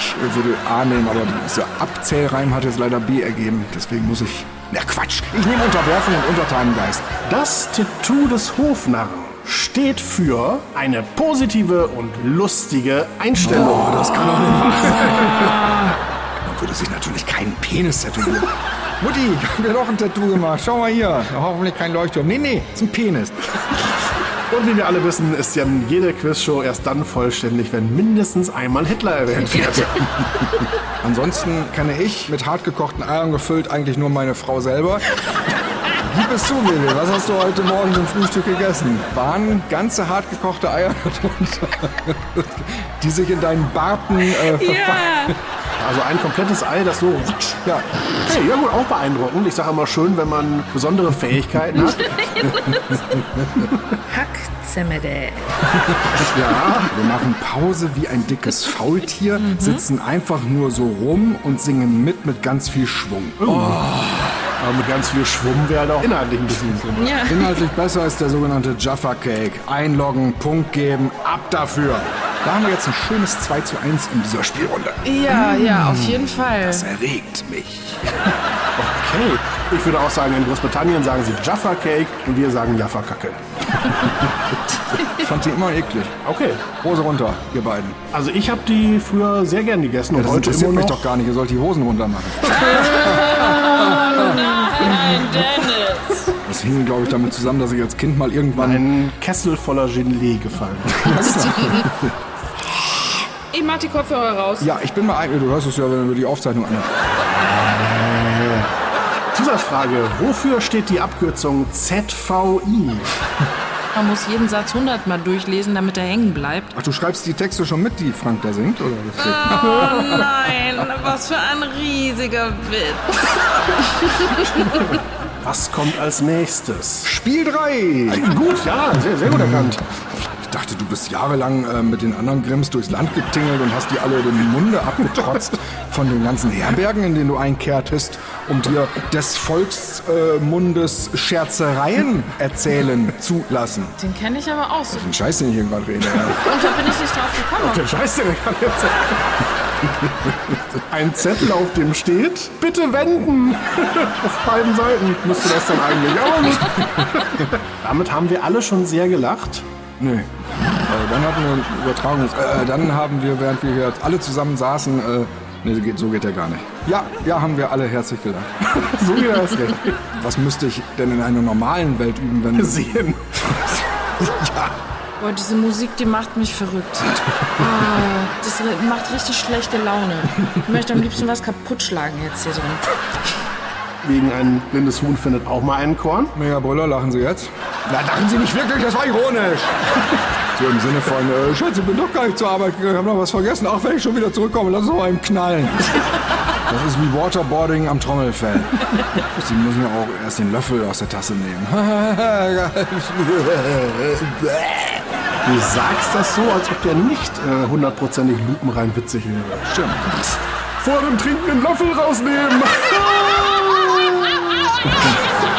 Speaker 3: Ich würde A nehmen, aber dieser Abzählreim hat jetzt leider B ergeben. Deswegen muss ich... Na Quatsch, ich nehme Unterwerfung und Untertanengeist.
Speaker 2: Das Tattoo des Hofnarren steht für eine positive und lustige Einstellung.
Speaker 3: Oh, das kann doch nicht wahr sein. [LAUGHS] Man würde sich natürlich keinen Penis tätowieren. Mutti, ich hab mir doch ein Tattoo gemacht. Schau mal hier. Hoffentlich kein Leuchtturm. Nee, nee, ist ein Penis.
Speaker 2: Und wie wir alle wissen, ist ja jede Quizshow erst dann vollständig, wenn mindestens einmal Hitler erwähnt wird. [LAUGHS]
Speaker 3: Ansonsten kenne ich mit hartgekochten Eiern gefüllt eigentlich nur meine Frau selber. Gib es zu, Willi, was hast du heute Morgen zum Frühstück gegessen? Waren ganze hartgekochte Eier [LAUGHS] darunter, die sich in deinen Barten äh, verfangen?
Speaker 2: Also ein komplettes Ei, das so.
Speaker 3: Ja,
Speaker 2: Hey, ja gut, auch beeindruckend. Ich sage immer schön, wenn man besondere Fähigkeiten hat. [LAUGHS] [LAUGHS]
Speaker 7: Hackzemmede.
Speaker 2: Ja,
Speaker 3: wir machen Pause wie ein dickes Faultier, sitzen einfach nur so rum und singen mit mit ganz viel Schwung.
Speaker 2: aber mit ganz viel Schwumm wäre halt auch inhaltlich ein bisschen drin.
Speaker 4: Ja.
Speaker 3: Inhaltlich besser ist der sogenannte Jaffa Cake. Einloggen, Punkt geben, ab dafür. Da haben wir jetzt ein schönes 2 zu 1 in dieser Spielrunde.
Speaker 4: Ja, ja, auf jeden Fall.
Speaker 3: Das erregt mich.
Speaker 2: Okay. Ich würde auch sagen, in Großbritannien sagen sie Jaffa Cake und wir sagen Jaffa Kacke. [LAUGHS]
Speaker 3: Ich fand die immer eklig.
Speaker 2: Okay.
Speaker 3: Hose runter, ihr beiden.
Speaker 2: Also ich habe die früher sehr gern gegessen und
Speaker 3: Das
Speaker 2: heute
Speaker 3: interessiert
Speaker 2: immer
Speaker 3: mich
Speaker 2: noch.
Speaker 3: doch gar nicht. Ihr sollt die Hosen runter machen. [LAUGHS]
Speaker 4: Nein, Dennis.
Speaker 3: Das hing, glaube ich, damit zusammen, dass ich als Kind mal irgendwann...
Speaker 2: ein Kessel voller Gelee gefallen. [LAUGHS]
Speaker 4: Ich mach die Kopfhörer raus.
Speaker 3: Ja, ich bin mal ein... Du hörst es ja, wenn du die Aufzeichnung anhörst.
Speaker 2: Zusatzfrage. Wofür steht die Abkürzung ZVI?
Speaker 4: Man muss jeden Satz hundertmal durchlesen, damit er hängen bleibt.
Speaker 3: Ach, du schreibst die Texte schon mit, die Frank da singt? Oder?
Speaker 4: Oh nein, was für ein riesiger Witz.
Speaker 2: Was kommt als nächstes?
Speaker 3: Spiel 3!
Speaker 2: Gut, ja, sehr, sehr gut erkannt.
Speaker 3: Ich dachte, du bist jahrelang äh, mit den anderen Grimms durchs Land getingelt und hast die alle den Munde abgetrotzt [LAUGHS] von den ganzen Herbergen, in denen du einkehrtest, um dir des Volksmundes äh, Scherzereien erzählen zu lassen.
Speaker 4: Den kenne ich aber auch so.
Speaker 3: Den Scheiß, den ich hier gerade rede. Ja. [LAUGHS]
Speaker 4: Und da bin ich nicht drauf gekommen.
Speaker 2: Der Scheiß, den ich jetzt Ein Zettel, auf dem steht, bitte wenden. [LAUGHS] auf beiden Seiten müsste das dann eigentlich. Aber gut. Damit haben wir alle schon sehr gelacht.
Speaker 3: Nee. Äh, dann hatten wir eine Übertragung. Äh, dann haben wir, während wir hier alle zusammen saßen, äh, nee, geht, so geht der gar nicht. Ja, ja, haben wir alle herzlich gelacht. [LAUGHS]
Speaker 2: So wie das recht.
Speaker 3: Was müsste ich denn in einer normalen Welt üben, wenn
Speaker 2: Sehen. [LAUGHS]
Speaker 4: Boah, diese Musik, die macht mich verrückt. Ah, das macht richtig schlechte Laune. Ich möchte am liebsten was kaputt schlagen jetzt hier drin.
Speaker 2: Wegen ein blindes Huhn findet auch mal einen Korn.
Speaker 3: Mega Brüller, lachen Sie jetzt? Na, lachen Sie nicht wirklich, das war ironisch. [LAUGHS] So im Sinne von, äh, Schatz, ich bin doch gar nicht zur Arbeit gegangen, hab noch was vergessen. Auch wenn ich schon wieder zurückkomme, lass uns mal einen knallen. Das ist wie Waterboarding am Trommelfell. Sie müssen ja auch erst den Löffel aus der Tasse nehmen. [LAUGHS]
Speaker 2: Du sagst das so, als ob der nicht äh, hundertprozentig lupenrein witzig wäre.
Speaker 3: Stimmt.
Speaker 2: Vor dem Trinken den Löffel rausnehmen. [LAUGHS] Ha ha ha!